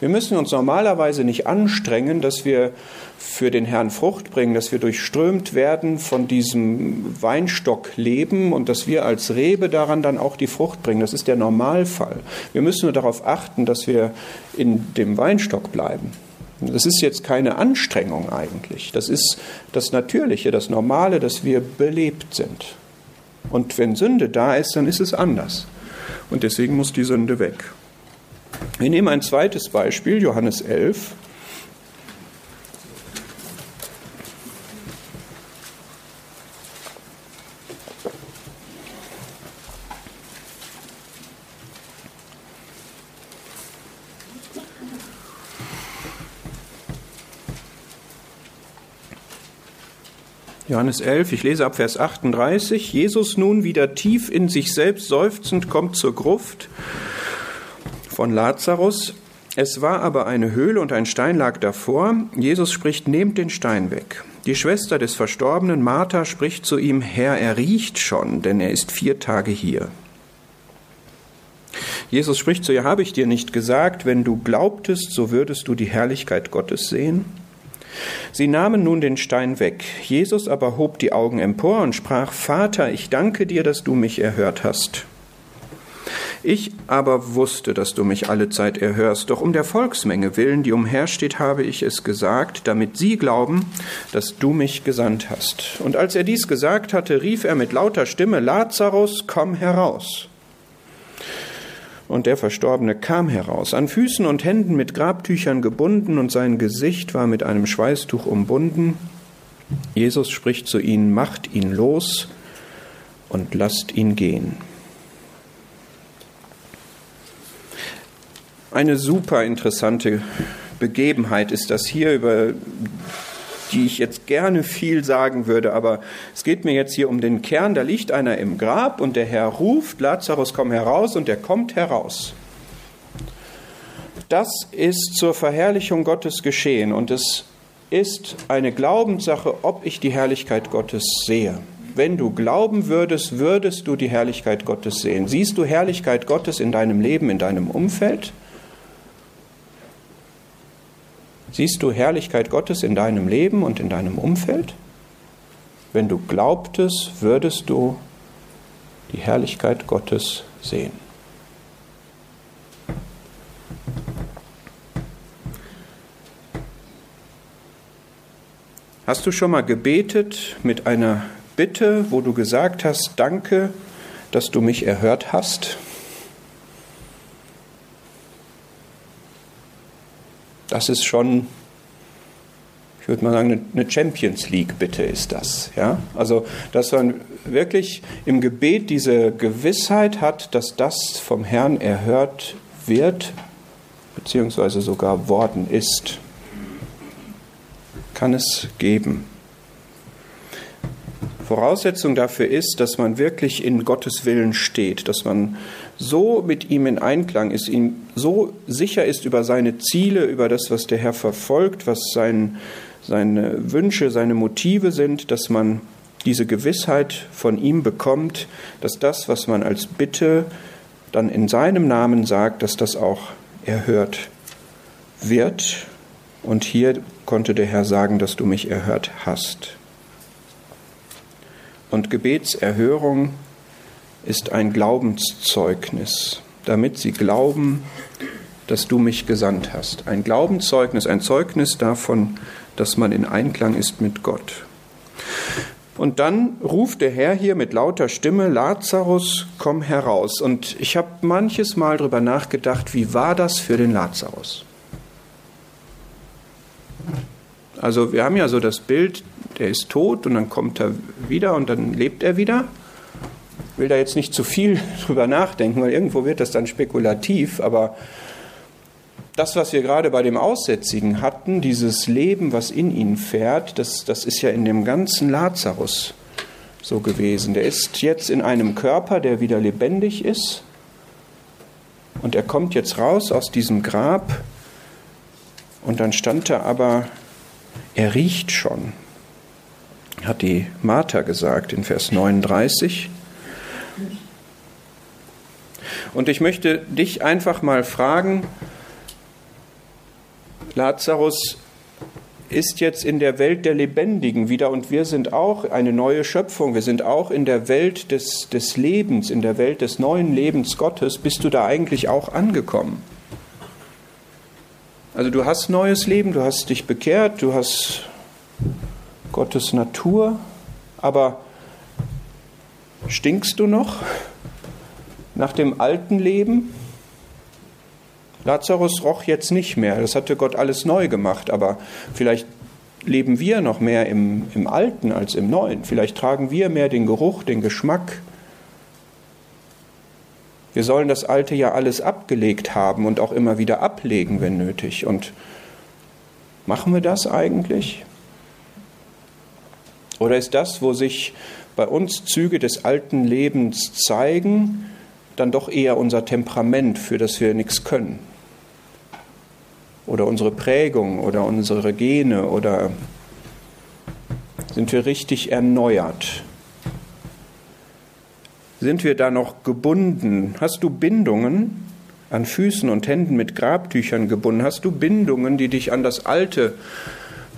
Wir müssen uns normalerweise nicht anstrengen, dass wir für den Herrn Frucht bringen, dass wir durchströmt werden von diesem Weinstock leben und dass wir als Rebe daran dann auch die Frucht bringen. Das ist der Normalfall. Wir müssen nur darauf achten, dass wir in dem Weinstock bleiben. Das ist jetzt keine Anstrengung eigentlich. Das ist das Natürliche, das Normale, dass wir belebt sind. Und wenn Sünde da ist, dann ist es anders. Und deswegen muss die Sünde weg. Wir nehmen ein zweites Beispiel, Johannes 11. Johannes 11, ich lese ab Vers 38. Jesus nun wieder tief in sich selbst seufzend kommt zur Gruft von Lazarus. Es war aber eine Höhle und ein Stein lag davor. Jesus spricht, nehmt den Stein weg. Die Schwester des Verstorbenen, Martha, spricht zu ihm, Herr, er riecht schon, denn er ist vier Tage hier. Jesus spricht zu ihr, habe ich dir nicht gesagt, wenn du glaubtest, so würdest du die Herrlichkeit Gottes sehen? Sie nahmen nun den Stein weg. Jesus aber hob die Augen empor und sprach, Vater, ich danke dir, dass du mich erhört hast. Ich aber wusste, dass du mich alle Zeit erhörst, doch um der Volksmenge willen, die umhersteht, habe ich es gesagt, damit sie glauben, dass du mich gesandt hast. Und als er dies gesagt hatte, rief er mit lauter Stimme, Lazarus, komm heraus. Und der Verstorbene kam heraus, an Füßen und Händen mit Grabtüchern gebunden, und sein Gesicht war mit einem Schweißtuch umbunden. Jesus spricht zu ihnen, macht ihn los und lasst ihn gehen. Eine super interessante Begebenheit ist das hier, über die ich jetzt gerne viel sagen würde, aber es geht mir jetzt hier um den Kern. Da liegt einer im Grab und der Herr ruft, Lazarus, komm heraus und der kommt heraus. Das ist zur Verherrlichung Gottes geschehen und es ist eine Glaubenssache, ob ich die Herrlichkeit Gottes sehe. Wenn du glauben würdest, würdest du die Herrlichkeit Gottes sehen. Siehst du Herrlichkeit Gottes in deinem Leben, in deinem Umfeld? Siehst du Herrlichkeit Gottes in deinem Leben und in deinem Umfeld? Wenn du glaubtest, würdest du die Herrlichkeit Gottes sehen. Hast du schon mal gebetet mit einer Bitte, wo du gesagt hast, danke, dass du mich erhört hast? Das ist schon, ich würde mal sagen, eine Champions League Bitte ist das. Ja? Also, dass man wirklich im Gebet diese Gewissheit hat, dass das vom Herrn erhört wird, beziehungsweise sogar worden ist. Kann es geben. Voraussetzung dafür ist, dass man wirklich in Gottes Willen steht, dass man so mit ihm in Einklang ist, ihm so sicher ist über seine Ziele, über das, was der Herr verfolgt, was sein, seine Wünsche, seine Motive sind, dass man diese Gewissheit von ihm bekommt, dass das, was man als Bitte dann in seinem Namen sagt, dass das auch erhört wird. Und hier konnte der Herr sagen, dass du mich erhört hast. Und Gebetserhörung ist ein Glaubenszeugnis, damit sie glauben, dass du mich gesandt hast. Ein Glaubenszeugnis, ein Zeugnis davon, dass man in Einklang ist mit Gott. Und dann ruft der Herr hier mit lauter Stimme, Lazarus, komm heraus. Und ich habe manches Mal darüber nachgedacht, wie war das für den Lazarus? Also wir haben ja so das Bild, der ist tot und dann kommt er wieder und dann lebt er wieder will da jetzt nicht zu viel drüber nachdenken, weil irgendwo wird das dann spekulativ, aber das, was wir gerade bei dem Aussätzigen hatten, dieses Leben, was in ihn fährt, das, das ist ja in dem ganzen Lazarus so gewesen. Der ist jetzt in einem Körper, der wieder lebendig ist. Und er kommt jetzt raus aus diesem Grab. Und dann stand er aber, er riecht schon, hat die Martha gesagt in Vers 39. Und ich möchte dich einfach mal fragen, Lazarus ist jetzt in der Welt der Lebendigen wieder und wir sind auch eine neue Schöpfung, wir sind auch in der Welt des, des Lebens, in der Welt des neuen Lebens Gottes. Bist du da eigentlich auch angekommen? Also du hast neues Leben, du hast dich bekehrt, du hast Gottes Natur, aber stinkst du noch? Nach dem alten Leben. Lazarus roch jetzt nicht mehr, das hatte Gott alles neu gemacht, aber vielleicht leben wir noch mehr im, im Alten als im Neuen. Vielleicht tragen wir mehr den Geruch, den Geschmack. Wir sollen das Alte ja alles abgelegt haben und auch immer wieder ablegen, wenn nötig. Und machen wir das eigentlich? Oder ist das, wo sich bei uns Züge des alten Lebens zeigen, dann doch eher unser Temperament, für das wir nichts können? Oder unsere Prägung oder unsere Gene oder sind wir richtig erneuert? Sind wir da noch gebunden? Hast du Bindungen an Füßen und Händen mit Grabtüchern gebunden? Hast du Bindungen, die dich an das Alte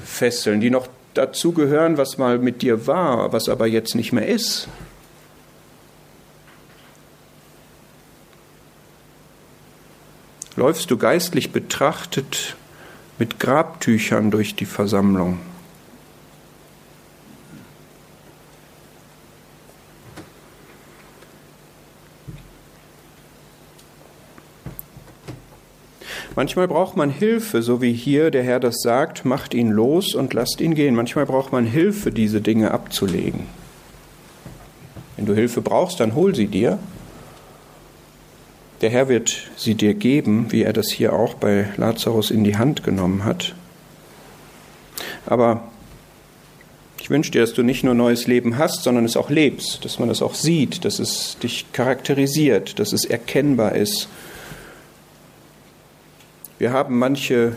fesseln, die noch dazu gehören, was mal mit dir war, was aber jetzt nicht mehr ist? Läufst du geistlich betrachtet mit Grabtüchern durch die Versammlung? Manchmal braucht man Hilfe, so wie hier der Herr das sagt, macht ihn los und lasst ihn gehen. Manchmal braucht man Hilfe, diese Dinge abzulegen. Wenn du Hilfe brauchst, dann hol sie dir. Der Herr wird sie dir geben, wie er das hier auch bei Lazarus in die Hand genommen hat. Aber ich wünsche dir, dass du nicht nur neues Leben hast, sondern es auch lebst, dass man es auch sieht, dass es dich charakterisiert, dass es erkennbar ist wir haben manche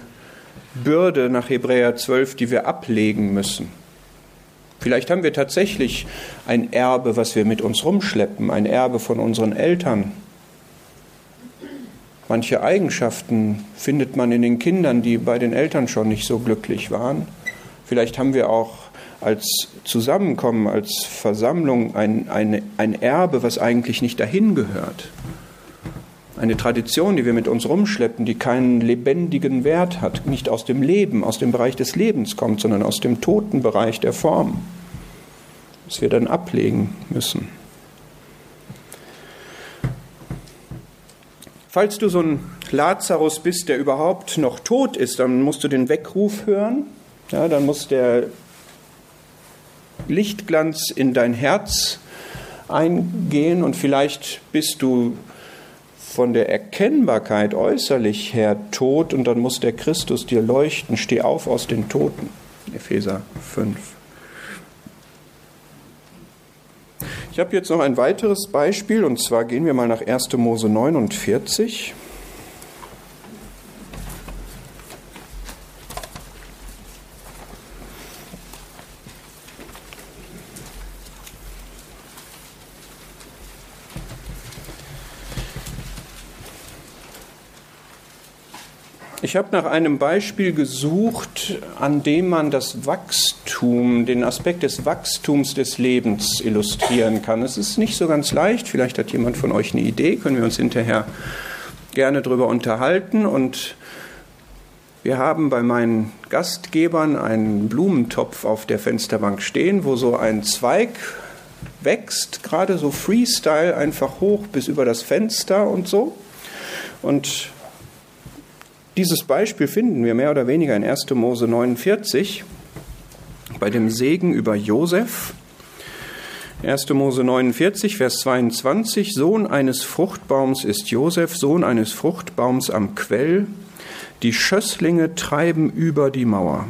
Bürde nach Hebräer 12, die wir ablegen müssen. Vielleicht haben wir tatsächlich ein Erbe, was wir mit uns rumschleppen, ein Erbe von unseren Eltern. Manche Eigenschaften findet man in den Kindern, die bei den Eltern schon nicht so glücklich waren. Vielleicht haben wir auch als Zusammenkommen, als Versammlung ein, ein, ein Erbe, was eigentlich nicht dahin gehört eine Tradition, die wir mit uns rumschleppen, die keinen lebendigen Wert hat, nicht aus dem Leben, aus dem Bereich des Lebens kommt, sondern aus dem toten Bereich der Form, das wir dann ablegen müssen. Falls du so ein Lazarus bist, der überhaupt noch tot ist, dann musst du den Weckruf hören. Ja, dann muss der Lichtglanz in dein Herz eingehen und vielleicht bist du von der Erkennbarkeit äußerlich her tot und dann muss der Christus dir leuchten. Steh auf aus den Toten. Epheser 5. Ich habe jetzt noch ein weiteres Beispiel und zwar gehen wir mal nach 1. Mose 49. Ich habe nach einem Beispiel gesucht, an dem man das Wachstum, den Aspekt des Wachstums des Lebens illustrieren kann. Es ist nicht so ganz leicht. Vielleicht hat jemand von euch eine Idee, können wir uns hinterher gerne darüber unterhalten. Und wir haben bei meinen Gastgebern einen Blumentopf auf der Fensterbank stehen, wo so ein Zweig wächst, gerade so Freestyle, einfach hoch bis über das Fenster und so. Und dieses Beispiel finden wir mehr oder weniger in 1. Mose 49 bei dem Segen über Josef. 1. Mose 49, Vers 22, Sohn eines Fruchtbaums ist Josef, Sohn eines Fruchtbaums am Quell. Die Schösslinge treiben über die Mauer.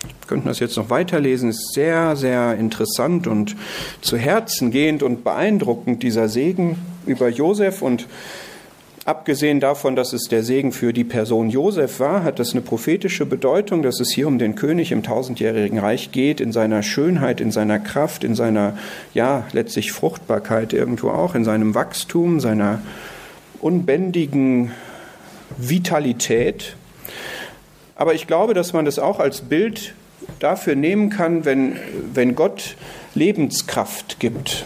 Wir könnten das jetzt noch weiterlesen, ist sehr, sehr interessant und zu Herzen gehend und beeindruckend, dieser Segen über Josef und Abgesehen davon, dass es der Segen für die Person Josef war, hat das eine prophetische Bedeutung, dass es hier um den König im tausendjährigen Reich geht, in seiner Schönheit, in seiner Kraft, in seiner, ja, letztlich Fruchtbarkeit irgendwo auch, in seinem Wachstum, seiner unbändigen Vitalität. Aber ich glaube, dass man das auch als Bild dafür nehmen kann, wenn, wenn Gott Lebenskraft gibt,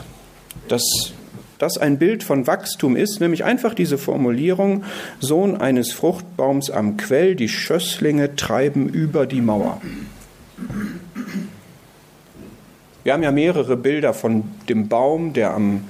dass das ein Bild von Wachstum ist, nämlich einfach diese Formulierung, Sohn eines Fruchtbaums am Quell, die Schösslinge treiben über die Mauer. Wir haben ja mehrere Bilder von dem Baum, der am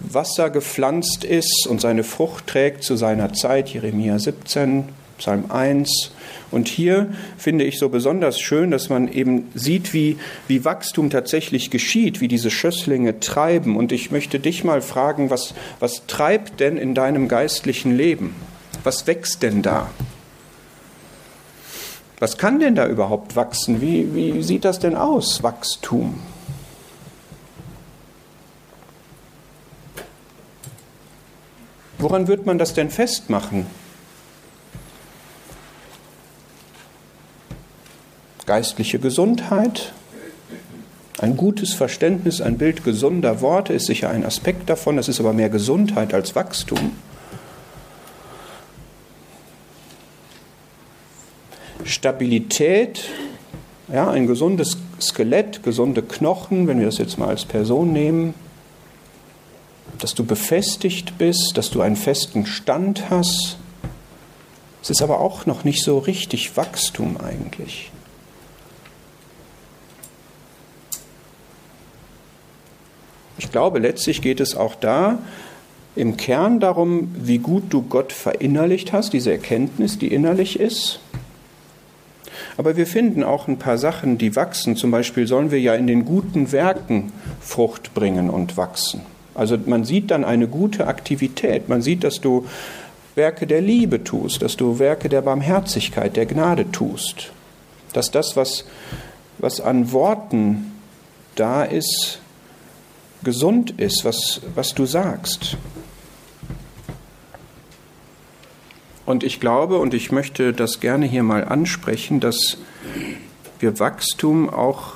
Wasser gepflanzt ist und seine Frucht trägt zu seiner Zeit, Jeremia 17, Psalm 1. Und hier finde ich so besonders schön, dass man eben sieht, wie, wie Wachstum tatsächlich geschieht, wie diese Schösslinge treiben. Und ich möchte dich mal fragen, was, was treibt denn in deinem geistlichen Leben? Was wächst denn da? Was kann denn da überhaupt wachsen? Wie, wie sieht das denn aus, Wachstum? Woran wird man das denn festmachen? Geistliche Gesundheit, ein gutes Verständnis, ein Bild gesunder Worte ist sicher ein Aspekt davon, das ist aber mehr Gesundheit als Wachstum. Stabilität, ja, ein gesundes Skelett, gesunde Knochen, wenn wir das jetzt mal als Person nehmen, dass du befestigt bist, dass du einen festen Stand hast. Es ist aber auch noch nicht so richtig Wachstum eigentlich. Ich glaube, letztlich geht es auch da im Kern darum, wie gut du Gott verinnerlicht hast, diese Erkenntnis, die innerlich ist. Aber wir finden auch ein paar Sachen, die wachsen. Zum Beispiel sollen wir ja in den guten Werken Frucht bringen und wachsen. Also man sieht dann eine gute Aktivität. Man sieht, dass du Werke der Liebe tust, dass du Werke der Barmherzigkeit, der Gnade tust. Dass das, was, was an Worten da ist, gesund ist, was, was du sagst. Und ich glaube, und ich möchte das gerne hier mal ansprechen, dass wir Wachstum auch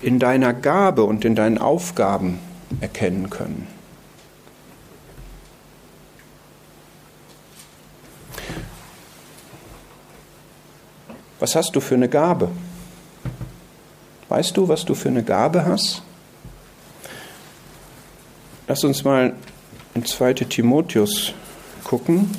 in deiner Gabe und in deinen Aufgaben erkennen können. Was hast du für eine Gabe? Weißt du, was du für eine Gabe hast? Lass uns mal in 2 Timotheus gucken.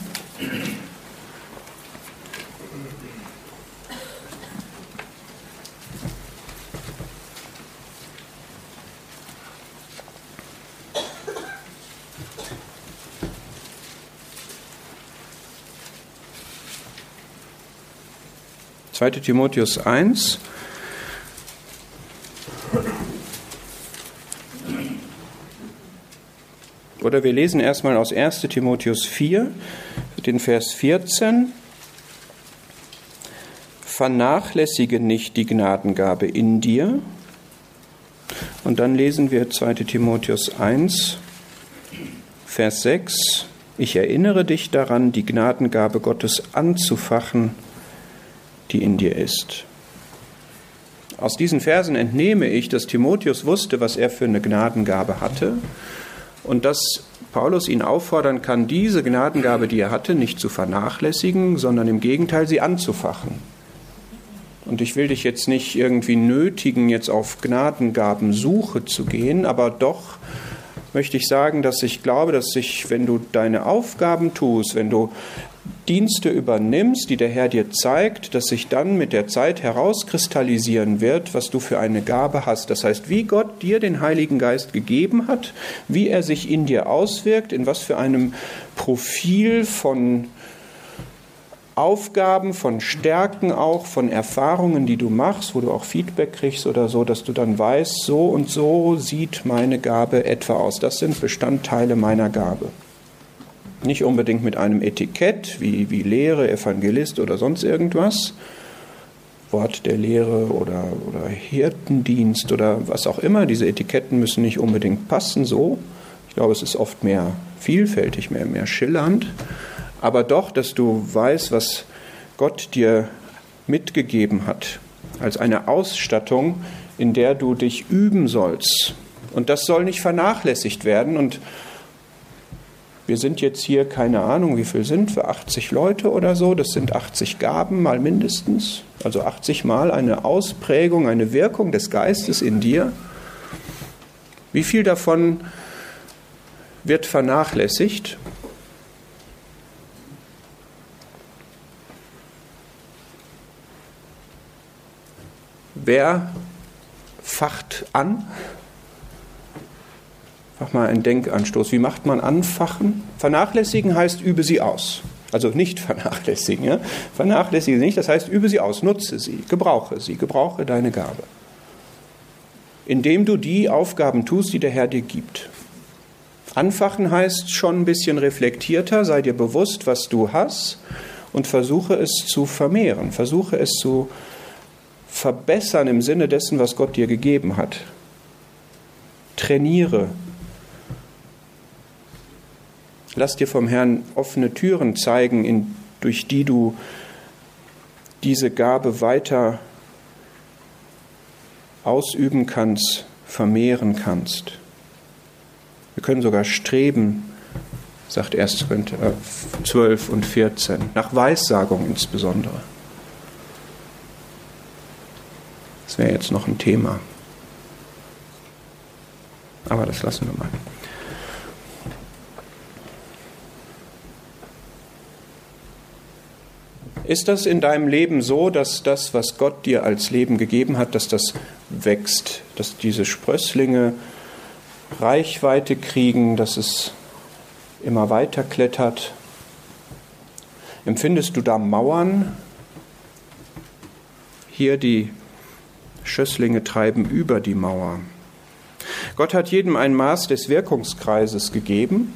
2. Timotheus 1. Oder wir lesen erstmal aus 1. Timotheus 4, den Vers 14. Vernachlässige nicht die Gnadengabe in dir. Und dann lesen wir 2. Timotheus 1, Vers 6. Ich erinnere dich daran, die Gnadengabe Gottes anzufachen, die in dir ist. Aus diesen Versen entnehme ich, dass Timotheus wusste, was er für eine Gnadengabe hatte und dass Paulus ihn auffordern kann, diese Gnadengabe, die er hatte, nicht zu vernachlässigen, sondern im Gegenteil sie anzufachen. Und ich will dich jetzt nicht irgendwie nötigen, jetzt auf Gnadengabensuche zu gehen, aber doch möchte ich sagen, dass ich glaube, dass sich, wenn du deine Aufgaben tust, wenn du Dienste übernimmst, die der Herr dir zeigt, dass sich dann mit der Zeit herauskristallisieren wird, was du für eine Gabe hast. Das heißt, wie Gott dir den Heiligen Geist gegeben hat, wie er sich in dir auswirkt, in was für einem Profil von Aufgaben, von Stärken auch, von Erfahrungen, die du machst, wo du auch Feedback kriegst oder so, dass du dann weißt, so und so sieht meine Gabe etwa aus. Das sind Bestandteile meiner Gabe. Nicht unbedingt mit einem Etikett wie, wie Lehre, Evangelist oder sonst irgendwas, Wort der Lehre oder, oder Hirtendienst oder was auch immer. Diese Etiketten müssen nicht unbedingt passen so. Ich glaube, es ist oft mehr vielfältig, mehr, mehr schillernd. Aber doch, dass du weißt, was Gott dir mitgegeben hat, als eine Ausstattung, in der du dich üben sollst. Und das soll nicht vernachlässigt werden. Und wir sind jetzt hier, keine Ahnung, wie viel sind wir, 80 Leute oder so, das sind 80 Gaben mal mindestens, also 80 mal eine Ausprägung, eine Wirkung des Geistes in dir. Wie viel davon wird vernachlässigt? Wer facht an? Mach mal einen Denkanstoß. Wie macht man anfachen? Vernachlässigen heißt, übe sie aus. Also nicht vernachlässigen. Ja? Vernachlässige sie nicht, das heißt, übe sie aus, nutze sie, gebrauche sie, gebrauche deine Gabe. Indem du die Aufgaben tust, die der Herr dir gibt. Anfachen heißt schon ein bisschen reflektierter, sei dir bewusst, was du hast und versuche es zu vermehren, versuche es zu verbessern im Sinne dessen, was Gott dir gegeben hat. Trainiere. Lass dir vom Herrn offene Türen zeigen, in, durch die du diese Gabe weiter ausüben kannst, vermehren kannst. Wir können sogar streben, sagt 1. Korinther 12 und 14, nach Weissagung insbesondere. Das wäre jetzt noch ein Thema. Aber das lassen wir mal. Ist das in deinem Leben so, dass das, was Gott dir als Leben gegeben hat, dass das wächst, dass diese Sprösslinge Reichweite kriegen, dass es immer weiter klettert? Empfindest du da Mauern? Hier die Schösslinge treiben über die Mauer. Gott hat jedem ein Maß des Wirkungskreises gegeben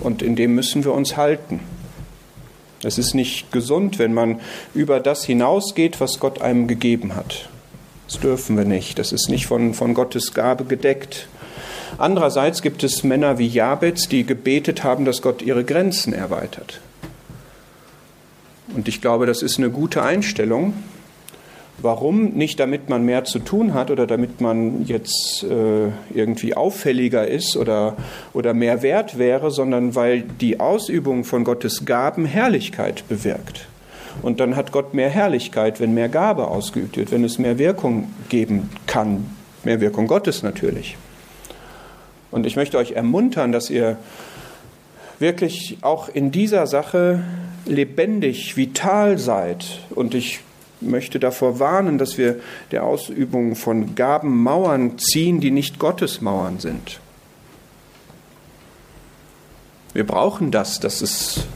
und in dem müssen wir uns halten. Es ist nicht gesund, wenn man über das hinausgeht, was Gott einem gegeben hat. Das dürfen wir nicht. Das ist nicht von, von Gottes Gabe gedeckt. Andererseits gibt es Männer wie Jabez, die gebetet haben, dass Gott ihre Grenzen erweitert. Und ich glaube, das ist eine gute Einstellung. Warum? Nicht damit man mehr zu tun hat oder damit man jetzt äh, irgendwie auffälliger ist oder, oder mehr wert wäre, sondern weil die Ausübung von Gottes Gaben Herrlichkeit bewirkt. Und dann hat Gott mehr Herrlichkeit, wenn mehr Gabe ausgeübt wird, wenn es mehr Wirkung geben kann. Mehr Wirkung Gottes natürlich. Und ich möchte euch ermuntern, dass ihr wirklich auch in dieser Sache lebendig, vital seid. Und ich möchte davor warnen, dass wir der Ausübung von Gaben Mauern ziehen, die nicht Gottes Mauern sind. Wir brauchen das, dass es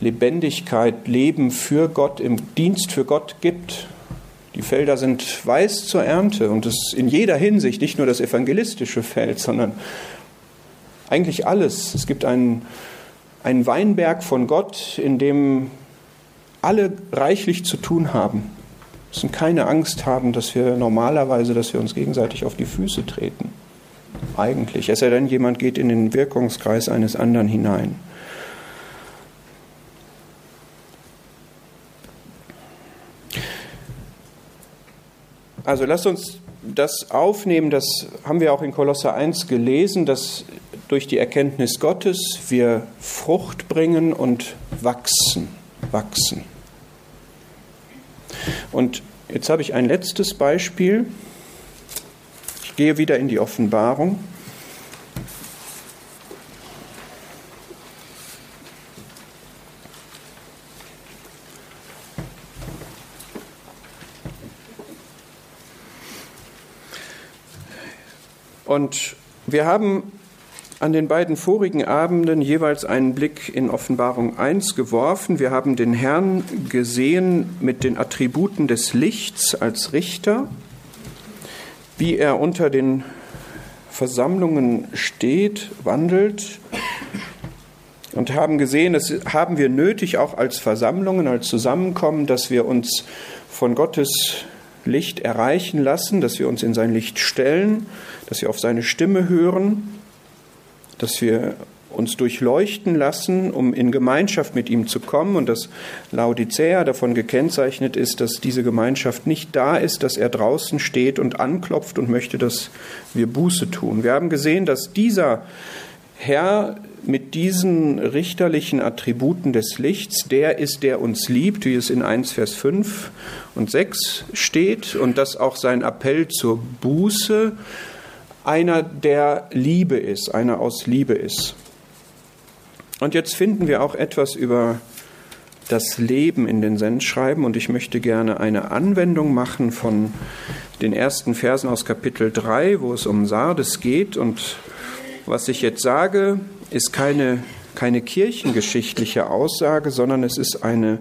Lebendigkeit, Leben für Gott, im Dienst für Gott gibt. Die Felder sind weiß zur Ernte und es in jeder Hinsicht, nicht nur das evangelistische Feld, sondern eigentlich alles. Es gibt einen, einen Weinberg von Gott, in dem alle reichlich zu tun haben. Müssen keine Angst haben, dass wir normalerweise, dass wir uns gegenseitig auf die Füße treten. Eigentlich. Es sei denn, jemand geht in den Wirkungskreis eines anderen hinein. Also lasst uns das aufnehmen, das haben wir auch in Kolosser 1 gelesen, dass durch die Erkenntnis Gottes wir Frucht bringen und wachsen, wachsen. Und jetzt habe ich ein letztes Beispiel. Ich gehe wieder in die Offenbarung. Und wir haben an den beiden vorigen Abenden jeweils einen Blick in Offenbarung 1 geworfen. Wir haben den Herrn gesehen mit den Attributen des Lichts als Richter, wie er unter den Versammlungen steht, wandelt und haben gesehen, das haben wir nötig auch als Versammlungen, als Zusammenkommen, dass wir uns von Gottes Licht erreichen lassen, dass wir uns in sein Licht stellen, dass wir auf seine Stimme hören dass wir uns durchleuchten lassen, um in Gemeinschaft mit ihm zu kommen und dass Laodicea davon gekennzeichnet ist, dass diese Gemeinschaft nicht da ist, dass er draußen steht und anklopft und möchte, dass wir Buße tun. Wir haben gesehen, dass dieser Herr mit diesen richterlichen Attributen des Lichts, der ist, der uns liebt, wie es in 1 Vers 5 und 6 steht und dass auch sein Appell zur Buße einer, der Liebe ist, einer aus Liebe ist. Und jetzt finden wir auch etwas über das Leben in den Sendschreiben und ich möchte gerne eine Anwendung machen von den ersten Versen aus Kapitel 3, wo es um Sardes geht und was ich jetzt sage, ist keine, keine kirchengeschichtliche Aussage, sondern es ist eine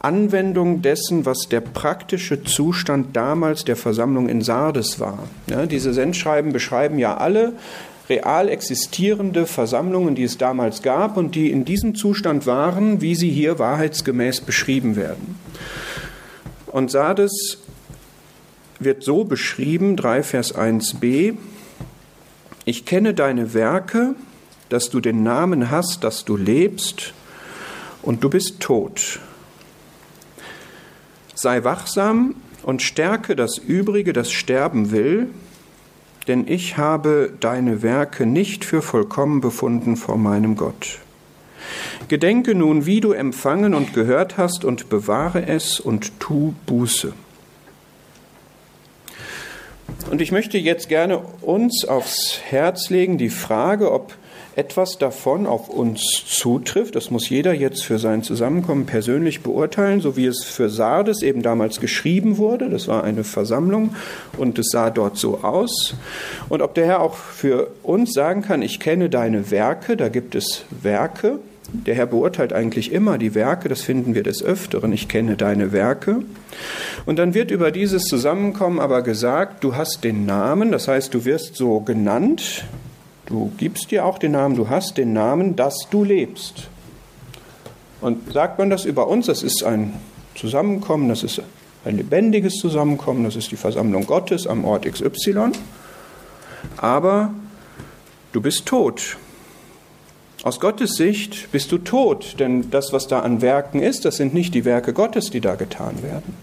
Anwendung dessen, was der praktische Zustand damals der Versammlung in Sardes war. Ja, diese Sendschreiben beschreiben ja alle real existierende Versammlungen, die es damals gab und die in diesem Zustand waren, wie sie hier wahrheitsgemäß beschrieben werden. Und Sardes wird so beschrieben, 3 Vers 1b, ich kenne deine Werke, dass du den Namen hast, dass du lebst und du bist tot. Sei wachsam und stärke das Übrige, das sterben will, denn ich habe deine Werke nicht für vollkommen befunden vor meinem Gott. Gedenke nun, wie du empfangen und gehört hast, und bewahre es und tu Buße. Und ich möchte jetzt gerne uns aufs Herz legen die Frage, ob etwas davon auf uns zutrifft. Das muss jeder jetzt für sein Zusammenkommen persönlich beurteilen, so wie es für Sardes eben damals geschrieben wurde. Das war eine Versammlung und es sah dort so aus. Und ob der Herr auch für uns sagen kann, ich kenne deine Werke, da gibt es Werke. Der Herr beurteilt eigentlich immer die Werke, das finden wir des Öfteren, ich kenne deine Werke. Und dann wird über dieses Zusammenkommen aber gesagt, du hast den Namen, das heißt, du wirst so genannt, Du gibst dir auch den Namen, du hast den Namen, dass du lebst. Und sagt man das über uns, das ist ein Zusammenkommen, das ist ein lebendiges Zusammenkommen, das ist die Versammlung Gottes am Ort XY. Aber du bist tot. Aus Gottes Sicht bist du tot, denn das, was da an Werken ist, das sind nicht die Werke Gottes, die da getan werden.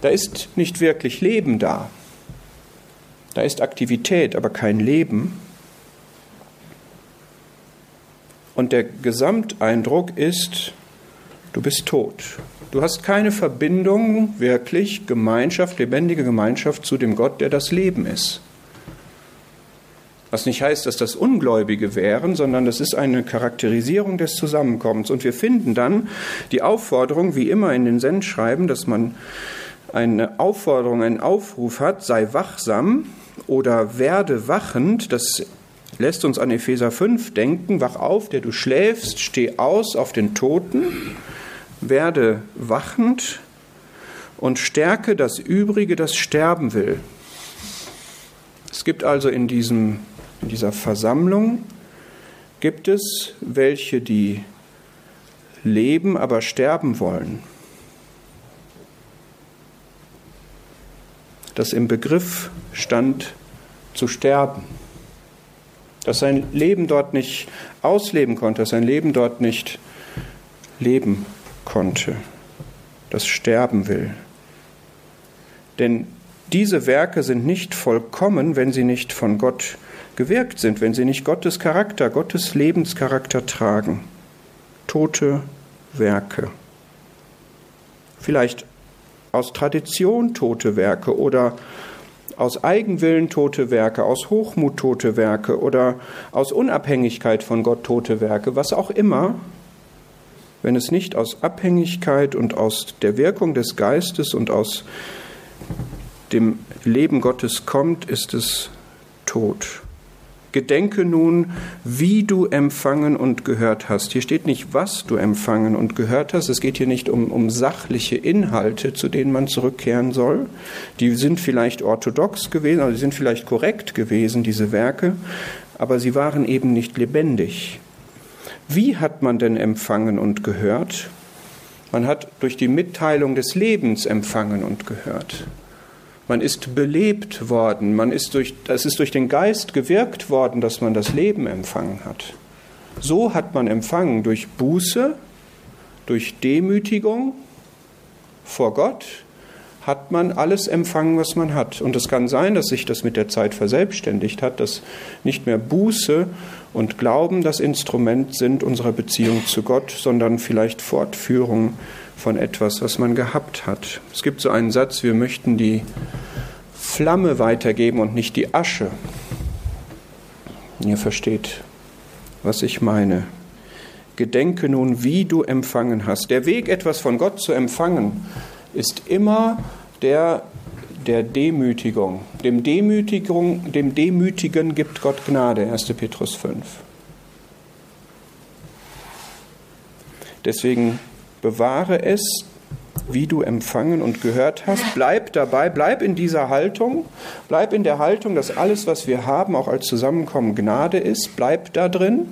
Da ist nicht wirklich Leben da. Da ist Aktivität, aber kein Leben. Und der Gesamteindruck ist, du bist tot. Du hast keine Verbindung, wirklich Gemeinschaft, lebendige Gemeinschaft zu dem Gott, der das Leben ist. Was nicht heißt, dass das Ungläubige wären, sondern das ist eine Charakterisierung des Zusammenkommens. Und wir finden dann die Aufforderung, wie immer in den Sendschreiben, dass man eine Aufforderung, einen Aufruf hat, sei wachsam oder werde wachend. Das lässt uns an Epheser 5 denken, wach auf, der du schläfst, steh aus auf den Toten, werde wachend und stärke das Übrige, das sterben will. Es gibt also in, diesem, in dieser Versammlung, gibt es welche, die leben, aber sterben wollen. Das im Begriff stand zu sterben dass sein Leben dort nicht ausleben konnte, dass sein Leben dort nicht leben konnte, das sterben will. Denn diese Werke sind nicht vollkommen, wenn sie nicht von Gott gewirkt sind, wenn sie nicht Gottes Charakter, Gottes Lebenscharakter tragen. Tote Werke. Vielleicht aus Tradition tote Werke oder aus Eigenwillen tote Werke, aus Hochmut tote Werke oder aus Unabhängigkeit von Gott tote Werke, was auch immer, wenn es nicht aus Abhängigkeit und aus der Wirkung des Geistes und aus dem Leben Gottes kommt, ist es tot. Gedenke nun, wie du empfangen und gehört hast. Hier steht nicht, was du empfangen und gehört hast. Es geht hier nicht um, um sachliche Inhalte, zu denen man zurückkehren soll. Die sind vielleicht orthodox gewesen, also sie sind vielleicht korrekt gewesen, diese Werke, aber sie waren eben nicht lebendig. Wie hat man denn empfangen und gehört? Man hat durch die Mitteilung des Lebens empfangen und gehört. Man ist belebt worden, man ist durch, es ist durch den Geist gewirkt worden, dass man das Leben empfangen hat. So hat man empfangen durch Buße, durch Demütigung vor Gott, hat man alles empfangen, was man hat. Und es kann sein, dass sich das mit der Zeit verselbstständigt hat, dass nicht mehr Buße und Glauben das Instrument sind unserer Beziehung zu Gott, sondern vielleicht Fortführung von etwas, was man gehabt hat. Es gibt so einen Satz, wir möchten die Flamme weitergeben und nicht die Asche. Ihr versteht, was ich meine. Gedenke nun, wie du empfangen hast. Der Weg, etwas von Gott zu empfangen, ist immer der der Demütigung. Dem, Demütigung. dem Demütigen gibt Gott Gnade, 1. Petrus 5. Deswegen bewahre es, wie du empfangen und gehört hast. Bleib dabei, bleib in dieser Haltung, bleib in der Haltung, dass alles, was wir haben, auch als Zusammenkommen Gnade ist. Bleib da drin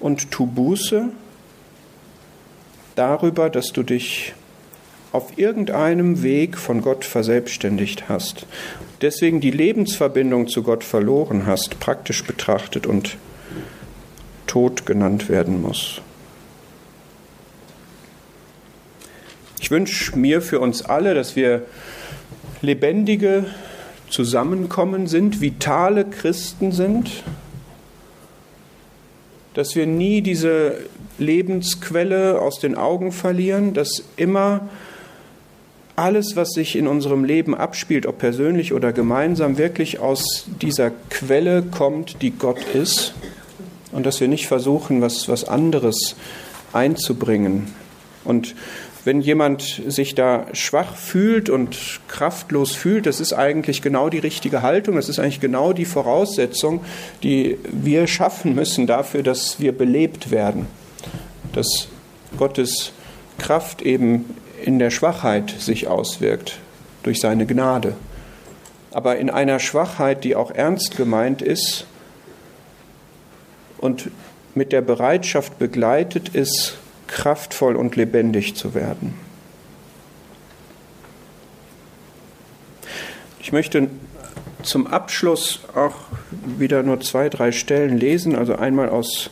und tu Buße darüber, dass du dich auf irgendeinem Weg von Gott verselbstständigt hast. Deswegen die Lebensverbindung zu Gott verloren hast, praktisch betrachtet und tot genannt werden muss. Ich wünsche mir für uns alle, dass wir lebendige Zusammenkommen sind, vitale Christen sind, dass wir nie diese Lebensquelle aus den Augen verlieren, dass immer alles, was sich in unserem Leben abspielt, ob persönlich oder gemeinsam, wirklich aus dieser Quelle kommt, die Gott ist und dass wir nicht versuchen, was, was anderes einzubringen. Und wenn jemand sich da schwach fühlt und kraftlos fühlt, das ist eigentlich genau die richtige Haltung, das ist eigentlich genau die Voraussetzung, die wir schaffen müssen dafür, dass wir belebt werden, dass Gottes Kraft eben in der Schwachheit sich auswirkt, durch seine Gnade. Aber in einer Schwachheit, die auch ernst gemeint ist und mit der Bereitschaft begleitet ist, kraftvoll und lebendig zu werden. Ich möchte zum Abschluss auch wieder nur zwei, drei Stellen lesen, also einmal aus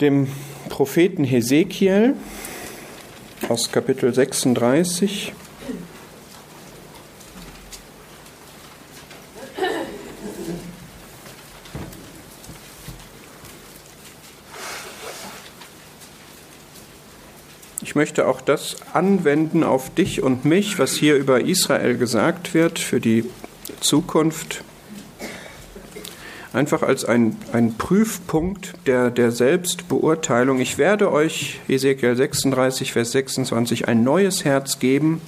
dem Propheten Hesekiel aus Kapitel 36. möchte auch das anwenden auf dich und mich, was hier über Israel gesagt wird für die Zukunft. Einfach als ein, ein Prüfpunkt der, der Selbstbeurteilung. Ich werde euch, Ezekiel 36, Vers 26, ein neues Herz geben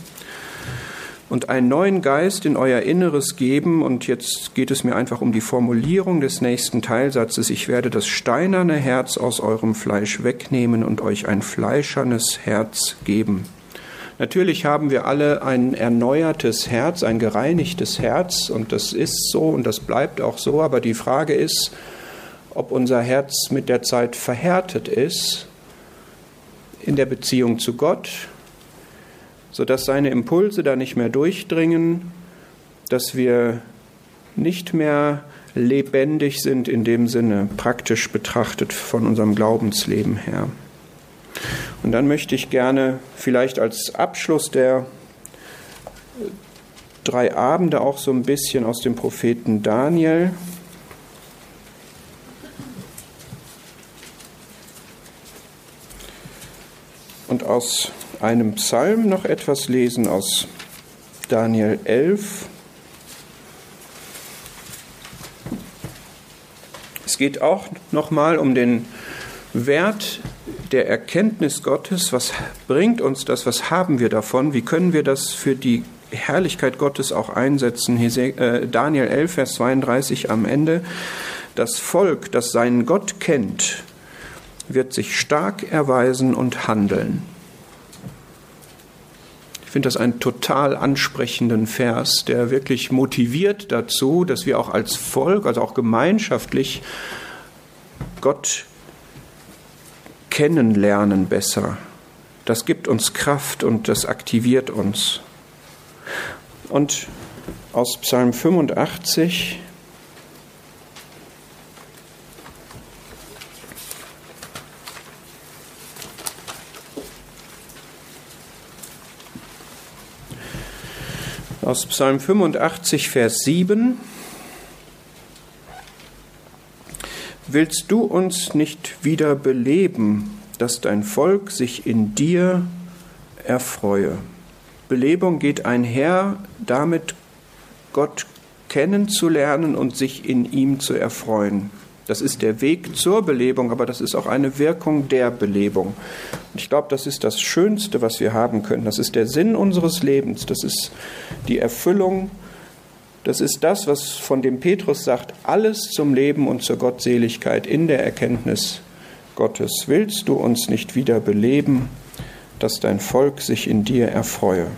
und einen neuen Geist in euer Inneres geben. Und jetzt geht es mir einfach um die Formulierung des nächsten Teilsatzes. Ich werde das steinerne Herz aus eurem Fleisch wegnehmen und euch ein fleischernes Herz geben. Natürlich haben wir alle ein erneuertes Herz, ein gereinigtes Herz und das ist so und das bleibt auch so. Aber die Frage ist, ob unser Herz mit der Zeit verhärtet ist in der Beziehung zu Gott sodass seine Impulse da nicht mehr durchdringen, dass wir nicht mehr lebendig sind in dem Sinne, praktisch betrachtet von unserem Glaubensleben her. Und dann möchte ich gerne vielleicht als Abschluss der drei Abende auch so ein bisschen aus dem Propheten Daniel und aus einem Psalm noch etwas lesen aus Daniel 11. Es geht auch nochmal um den Wert der Erkenntnis Gottes. Was bringt uns das? Was haben wir davon? Wie können wir das für die Herrlichkeit Gottes auch einsetzen? Äh, Daniel 11, Vers 32 am Ende. Das Volk, das seinen Gott kennt, wird sich stark erweisen und handeln. Ich finde das einen total ansprechenden Vers, der wirklich motiviert dazu, dass wir auch als Volk, also auch gemeinschaftlich Gott kennenlernen besser. Das gibt uns Kraft und das aktiviert uns. Und aus Psalm 85 aus Psalm 85, Vers 7. Willst du uns nicht wieder beleben, dass dein Volk sich in dir erfreue? Belebung geht einher damit, Gott kennenzulernen und sich in ihm zu erfreuen. Das ist der Weg zur Belebung, aber das ist auch eine Wirkung der Belebung. Und ich glaube, das ist das Schönste, was wir haben können. Das ist der Sinn unseres Lebens. Das ist die Erfüllung. Das ist das, was von dem Petrus sagt, alles zum Leben und zur Gottseligkeit in der Erkenntnis Gottes. Willst du uns nicht wieder beleben, dass dein Volk sich in dir erfreue.